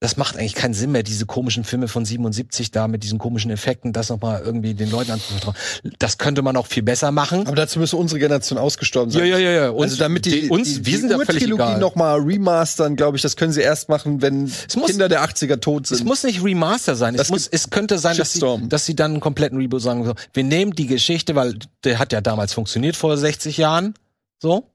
das macht eigentlich keinen Sinn mehr, diese komischen Filme von 77 da mit diesen komischen Effekten, das nochmal irgendwie den Leuten anzuvertrauen. Das könnte man auch viel besser machen. Aber dazu müsste unsere Generation ausgestorben sein. ja, ja. also damit die, uns, die, wir die sind ja völlig Urtrilogie egal. noch mal remastern, glaube ich, das können sie erst machen, wenn muss- Kinder der 80er tot Es sind. muss nicht Remaster sein. Es, muss, es könnte sein, dass sie, dass sie dann einen kompletten Reboot sagen. So, wir nehmen die Geschichte, weil der hat ja damals funktioniert vor 60 Jahren. So.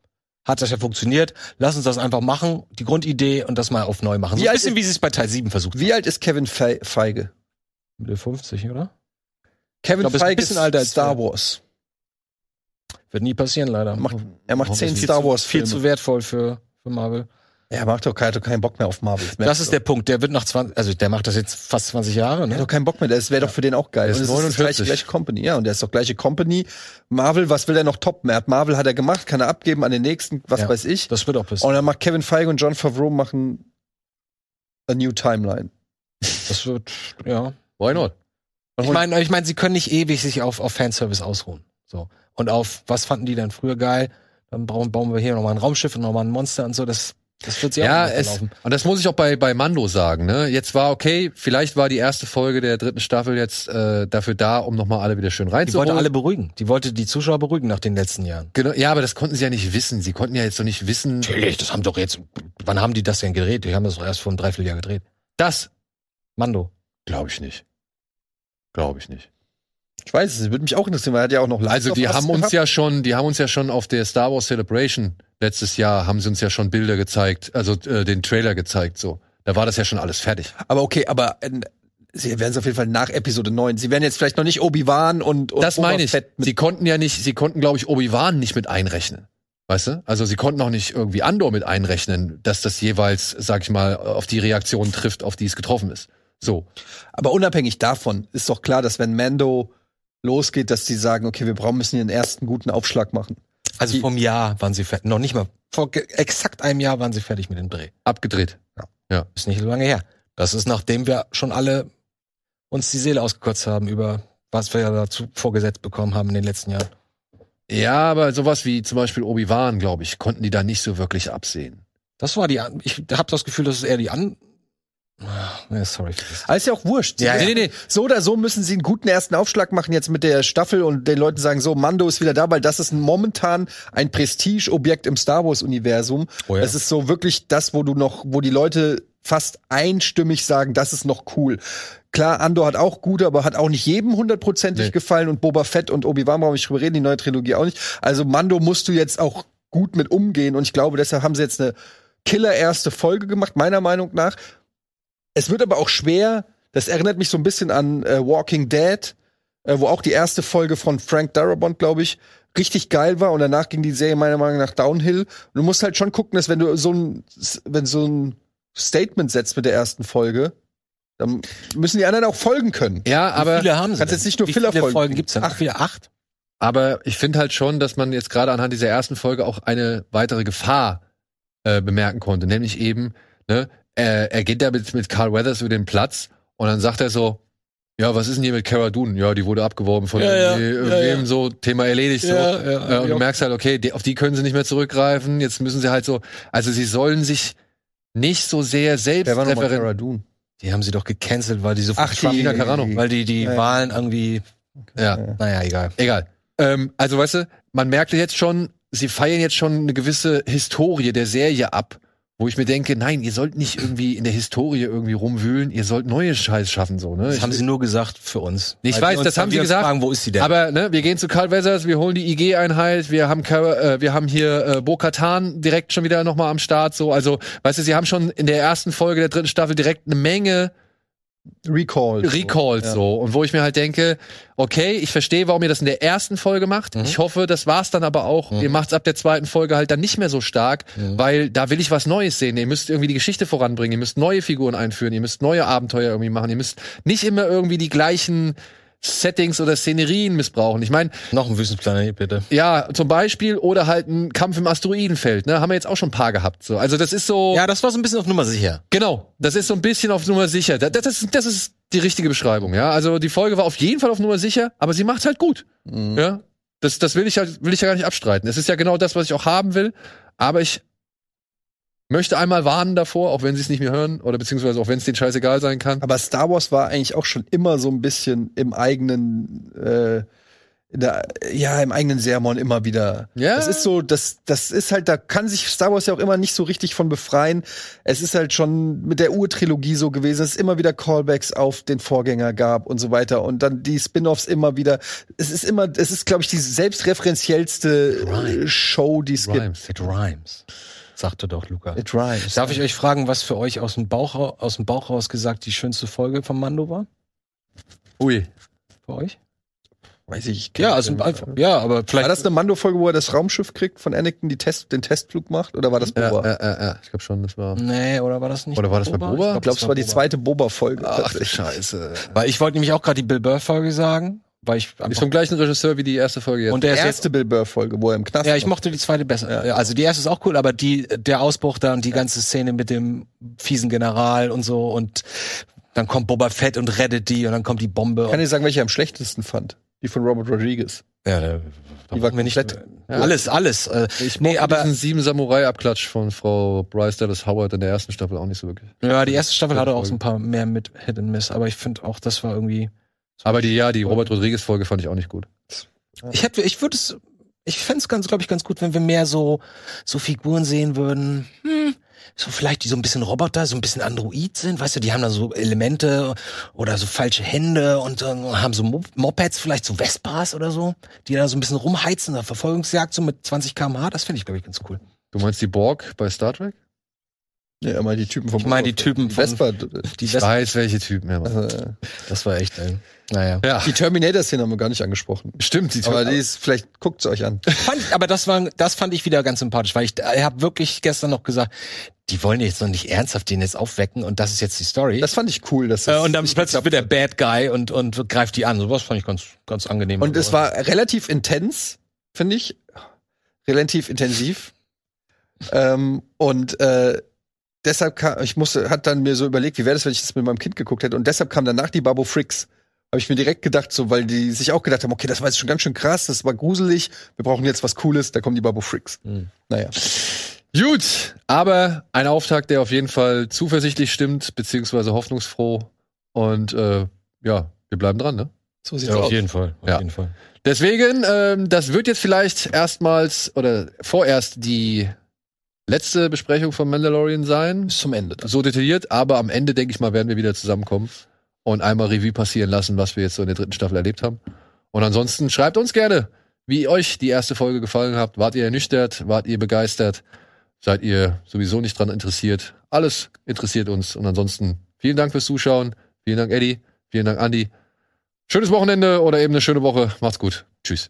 Hat das ja funktioniert. Lass uns das einfach machen. Die Grundidee und das mal auf neu machen. So Wie ein alt bisschen, ist- wie sie es bei Teil 7 versucht Wie alt ist Kevin Fe Feige? haben. 50, oder? Kevin glaub, ist ein Feige bisschen älter als Star. Wars. Wird nie passieren, leider. Er macht, er macht zehn viel Star Wars Viel Filme. zu wertvoll für, für Marvel. Er macht doch, keinen- hat doch keinen Bock mehr auf Marvel. Das ist der Punkt. Der wird nach 20, also der macht das jetzt fast 20 Jahre, Er hat ne? doch keinen Bock mehr. Das wäre doch für den auch geil. Der ist Und es ist das 49. gleiche, gleiche Company. Ja, und der ist doch gleiche Company. Marvel, was will er noch toppen? Er hat Marvel hat er gemacht, kann er abgeben an den nächsten, was Ja. weiß ich. Das wird auch passieren. Und dann macht Kevin Feige und John Favreau machen a new timeline. Das wird, ja. why not? Ich meine, ich meine, sie können nicht ewig sich auf, auf Fanservice ausruhen. So. Und auf, was fanden die denn früher geil? Dann bauen, bauen wir hier nochmal ein Raumschiff und nochmal ein Monster und so. Das, das wird sie Ja, auch nicht es, laufen. und das muss ich auch bei, bei Mando sagen, ne? Jetzt war okay, vielleicht war die erste Folge der dritten Staffel jetzt äh, dafür da, um nochmal alle wieder schön Die wollte reinzuholen. alle beruhigen. Die wollte die Zuschauer beruhigen nach den letzten Jahren. Genau, ja, aber das konnten sie ja nicht wissen. Sie konnten ja jetzt noch nicht wissen, Natürlich, das haben doch jetzt, wann haben die das denn gedreht? Die haben das doch erst vor einem Dreivierteljahr gedreht. das Mando. glaube ich nicht. Glaube ich nicht. Ich weiß es, würde mich auch interessieren, weil er hat ja auch noch Also die haben uns gehabt. ja schon, die haben uns ja schon auf der Star Wars Celebration letztes Jahr haben sie uns ja schon Bilder gezeigt, also äh, den Trailer gezeigt so. Da war das ja schon alles fertig. Aber okay, aber äh, sie werden es auf jeden Fall nach Episode 9. Sie werden jetzt vielleicht noch nicht Obi-Wan und, und Das meine ich. Sie konnten ja nicht, sie konnten glaube ich Obi-Wan nicht mit einrechnen. Weißt du? Also sie konnten auch nicht irgendwie Andor mit einrechnen, dass das jeweils, sag ich mal, auf die Reaktion trifft, auf die es getroffen ist. So. Aber unabhängig davon ist doch klar, dass wenn Mando losgeht, dass die sagen, okay, wir brauchen müssen hier einen ersten guten Aufschlag machen. Also Die- vom Jahr waren sie fertig. Noch nicht mal. Vor exakt einem Jahr waren sie fertig mit dem Dreh. Abgedreht. Ist nicht so lange her. Das ist nachdem wir schon alle uns die Seele ausgekotzt haben über was wir ja dazu vorgesetzt bekommen haben in den letzten Jahren. Ja, aber sowas wie zum Beispiel Obi-Wan, glaube ich, konnten die da nicht so wirklich absehen. Das war die, ich habe das Gefühl, das ist eher die An Ja, sorry. für das. Aber ist ja auch wurscht. Ja, ja. Nee, nee, so oder so müssen sie einen guten ersten Aufschlag machen jetzt mit der Staffel und den Leuten sagen, so, Mando ist wieder da, weil das ist momentan ein Prestigeobjekt im Star Wars-Universum. Oh ja. Das ist so wirklich das, wo du noch, wo die Leute fast einstimmig sagen, das ist noch cool. Klar, Andor hat auch gute, aber hat auch nicht jedem hundertprozentig Nee. gefallen und Boba Fett und Obi-Wan brauchen wir nicht drüber reden, die neue Trilogie auch nicht. Also Mando musst du jetzt auch gut mit umgehen und ich glaube, deshalb haben sie jetzt eine Killer erste Folge gemacht, meiner Meinung nach. Es wird aber auch schwer, das erinnert mich so ein bisschen an äh, Walking Dead, äh, wo auch die erste Folge von Frank Darabont, glaube ich, richtig geil war und danach ging die Serie meiner Meinung nach downhill. Und du musst halt schon gucken, dass wenn du so ein, wenn so ein Statement setzt mit der ersten Folge, dann müssen die anderen auch folgen können. Ja, aber Wie viele haben sie? kannst denn? jetzt nicht nur Wie viele Fillerfolgen- Folgen gibt's? Acht. Ach, wieder acht? Aber ich finde halt schon, dass man jetzt gerade anhand dieser ersten Folge auch eine weitere Gefahr äh, bemerken konnte. Nämlich eben, ne, äh, er geht da mit, mit Carl Weathers über den Platz und dann sagt er so, ja, was ist denn hier mit Cara Dune? Ja, die wurde abgeworben von Ja, irgendwie ja, irgendwem ja. so, Thema erledigt so. Ja, ja, äh, und ja. du merkst halt, okay, die, auf die können sie nicht mehr zurückgreifen. Jetzt müssen sie halt so, also sie sollen sich nicht so sehr selbst Wer war nochmal Cara Dune? Die haben sie doch gecancelt, weil die so Ach, Trump- die- Carano. weil die die Ja, ja. Wahlen irgendwie, Ja. naja, egal. Egal. Ähm, also, weißt du, man merkt jetzt schon, sie feiern jetzt schon eine gewisse Historie der Serie ab, wo ich mir denke, nein, ihr sollt nicht irgendwie in der Historie irgendwie rumwühlen, ihr sollt neue Scheiß schaffen, so, ne? Das Ich- haben sie nur gesagt für uns. Ich weiß, uns das haben sie gesagt. Fragen, wo ist sie denn? aber ne, wir gehen zu Carl Weathers, wir holen die IG-Einheit, wir haben äh, wir haben hier äh, Bo-Katan direkt schon wieder nochmal am Start, so, also, weißt du, sie haben schon in der ersten Folge der dritten Staffel direkt eine Menge Recall. Recalls Ja. so. Und wo ich mir halt denke, okay, ich verstehe, warum ihr das in der ersten Folge macht. Ich hoffe, das war's dann aber auch. Ihr macht's ab der zweiten Folge halt dann nicht mehr so stark, weil da will ich was Neues sehen. Ihr müsst irgendwie die Geschichte voranbringen, ihr müsst neue Figuren einführen, ihr müsst neue Abenteuer irgendwie machen, ihr müsst nicht immer irgendwie die gleichen Settings oder Szenerien missbrauchen. Ich meine, Noch ein Wüstenplanet, bitte. ja, zum Beispiel, oder halt ein Kampf im Asteroidenfeld, ne? Haben wir jetzt auch schon ein paar gehabt. So. Also das ist so. Ja, das war so ein bisschen auf Nummer sicher. Genau, das ist so ein bisschen auf Nummer sicher. Das, das, ist, das ist die richtige Beschreibung, ja. Also die Folge war auf jeden Fall auf Nummer sicher, aber sie macht halt gut. Ja. Das, das will ich halt, will ich ja gar nicht abstreiten. Es ist ja genau das, was ich auch haben will, aber ich möchte einmal warnen davor, auch wenn sie es nicht mehr hören, oder beziehungsweise auch wenn es denen scheißegal sein kann. Aber Star Wars war eigentlich auch schon immer so ein bisschen im eigenen, äh, der, ja, im eigenen Sermon immer wieder. Ja. Das ist so, das, das ist halt, da kann sich Star Wars ja auch immer nicht so richtig von befreien. Es ist halt schon mit der Urtrilogie so gewesen, dass es immer wieder Callbacks auf den Vorgänger gab und so weiter. Und dann die Spin-offs immer wieder. Es ist immer, es ist, glaube ich, die selbstreferenziellste Show, die es gibt. Rhymes. It rhymes. Sagte doch Luca. It rhymes. Darf ich euch fragen, was für euch aus dem Bauch, aus dem Bauch raus gesagt die schönste Folge von Mando war? Ui. Für euch? Weiß ich. Ja, also einfach, ja, aber vielleicht. War das eine Mando-Folge, wo er das Raumschiff kriegt von Anakin, die Test, den Testflug macht? Oder war das Boba? ja, ja, ja. Ich glaube schon, das war. Nee, oder war das nicht? Oder war das bei Boba? Ich glaub, glaube, es war die Boba. zweite Boba-Folge. Ach, Scheiße. Weil ich wollte nämlich auch gerade die Bill Burr-Folge sagen, weil ich Ist vom gleichen Regisseur wie die erste Folge jetzt. und der Die ist erste Bill Burr-Folge, wo er im Knast Ja, ich mochte die zweite besser. Ja, Also die erste ist auch cool, aber die, der Ausbruch da und die ganze Szene mit dem fiesen General und so und dann kommt Boba Fett und rettet die und dann kommt die Bombe. Ich kann dir sagen, welche ich am schlechtesten fand. Die von Robert Rodriguez. ja, da, Die war mir nicht komplett- alles, alles. Äh, Ich nee, aber diesen sieben Samurai-Abklatsch von Frau Bryce Dallas Howard in der ersten Staffel auch nicht so wirklich. ja, die erste Staffel hatte auch so ein paar mehr mit Hit and Miss, aber ich finde auch, das war irgendwie. Aber die, ja, die Robert Rodriguez-Folge fand ich auch nicht gut. Ich hätte, ich würde es, ich fände es ganz, glaube ich, ganz gut, wenn wir mehr so so Figuren sehen würden. Hm, so vielleicht die so ein bisschen Roboter, so ein bisschen Android sind, weißt du, die haben da so Elemente oder so falsche Hände und äh, haben so Mop- Mopeds, vielleicht so Vespas oder so, die da so ein bisschen rumheizen, eine Verfolgungsjagd so mit 20 km/h, das finde ich, glaube ich, ganz cool. Du meinst die Borg bei Star Trek? Ja, immer die Typen vom Ich meine, die Typen von- Vespa. Die, Ich Ves weiß, welche Typen. Ja, Mann. äh, das war echt, ey. Naja. ja. Die Terminator-Szene haben wir gar nicht angesprochen. Stimmt, die Aber die ist, vielleicht guckt's euch an. Fand, aber das war, das fand ich wieder ganz sympathisch, weil ich, ich habe wirklich gestern noch gesagt, die wollen jetzt noch nicht ernsthaft den jetzt aufwecken und das ist jetzt die Story. Das fand ich cool. Dass Äh, das und dann plötzlich wird der. Bad Guy und, und greift die an. Sowas fand ich ganz, ganz angenehm. Und es war relativ intens, finde ich. Relativ intensiv. ähm, und äh, deshalb kam, ich musste, hat dann mir so überlegt, wie wäre das, wenn ich das mit meinem Kind geguckt hätte. Und deshalb kam danach die Babo Fricks. Habe ich mir direkt gedacht, so, weil die sich auch gedacht haben, okay, das war jetzt schon ganz schön krass, das war gruselig, wir brauchen jetzt was Cooles, da kommen die Babo Fricks. Mhm. Naja. Gut, aber ein Auftakt, der auf jeden Fall zuversichtlich stimmt, beziehungsweise hoffnungsfroh. Und äh, ja, wir bleiben dran, ne? So sieht's ja, aus. Auf jeden Fall. Auf Ja. jeden Fall. Deswegen, ähm, das wird jetzt vielleicht erstmals oder vorerst die letzte Besprechung von Mandalorian sein. Bis zum Ende. dann. So detailliert, aber am Ende, denke ich mal, werden wir wieder zusammenkommen und einmal Revue passieren lassen, was wir jetzt so in der dritten Staffel erlebt haben. Und ansonsten schreibt uns gerne, wie euch die erste Folge gefallen hat. Wart ihr ernüchtert? Wart ihr begeistert? Seid ihr sowieso nicht dran interessiert? Alles interessiert uns. Und ansonsten vielen Dank fürs Zuschauen. Vielen Dank, Eddie. Vielen Dank, Andy. Schönes Wochenende oder eben eine schöne Woche. Macht's gut. Tschüss.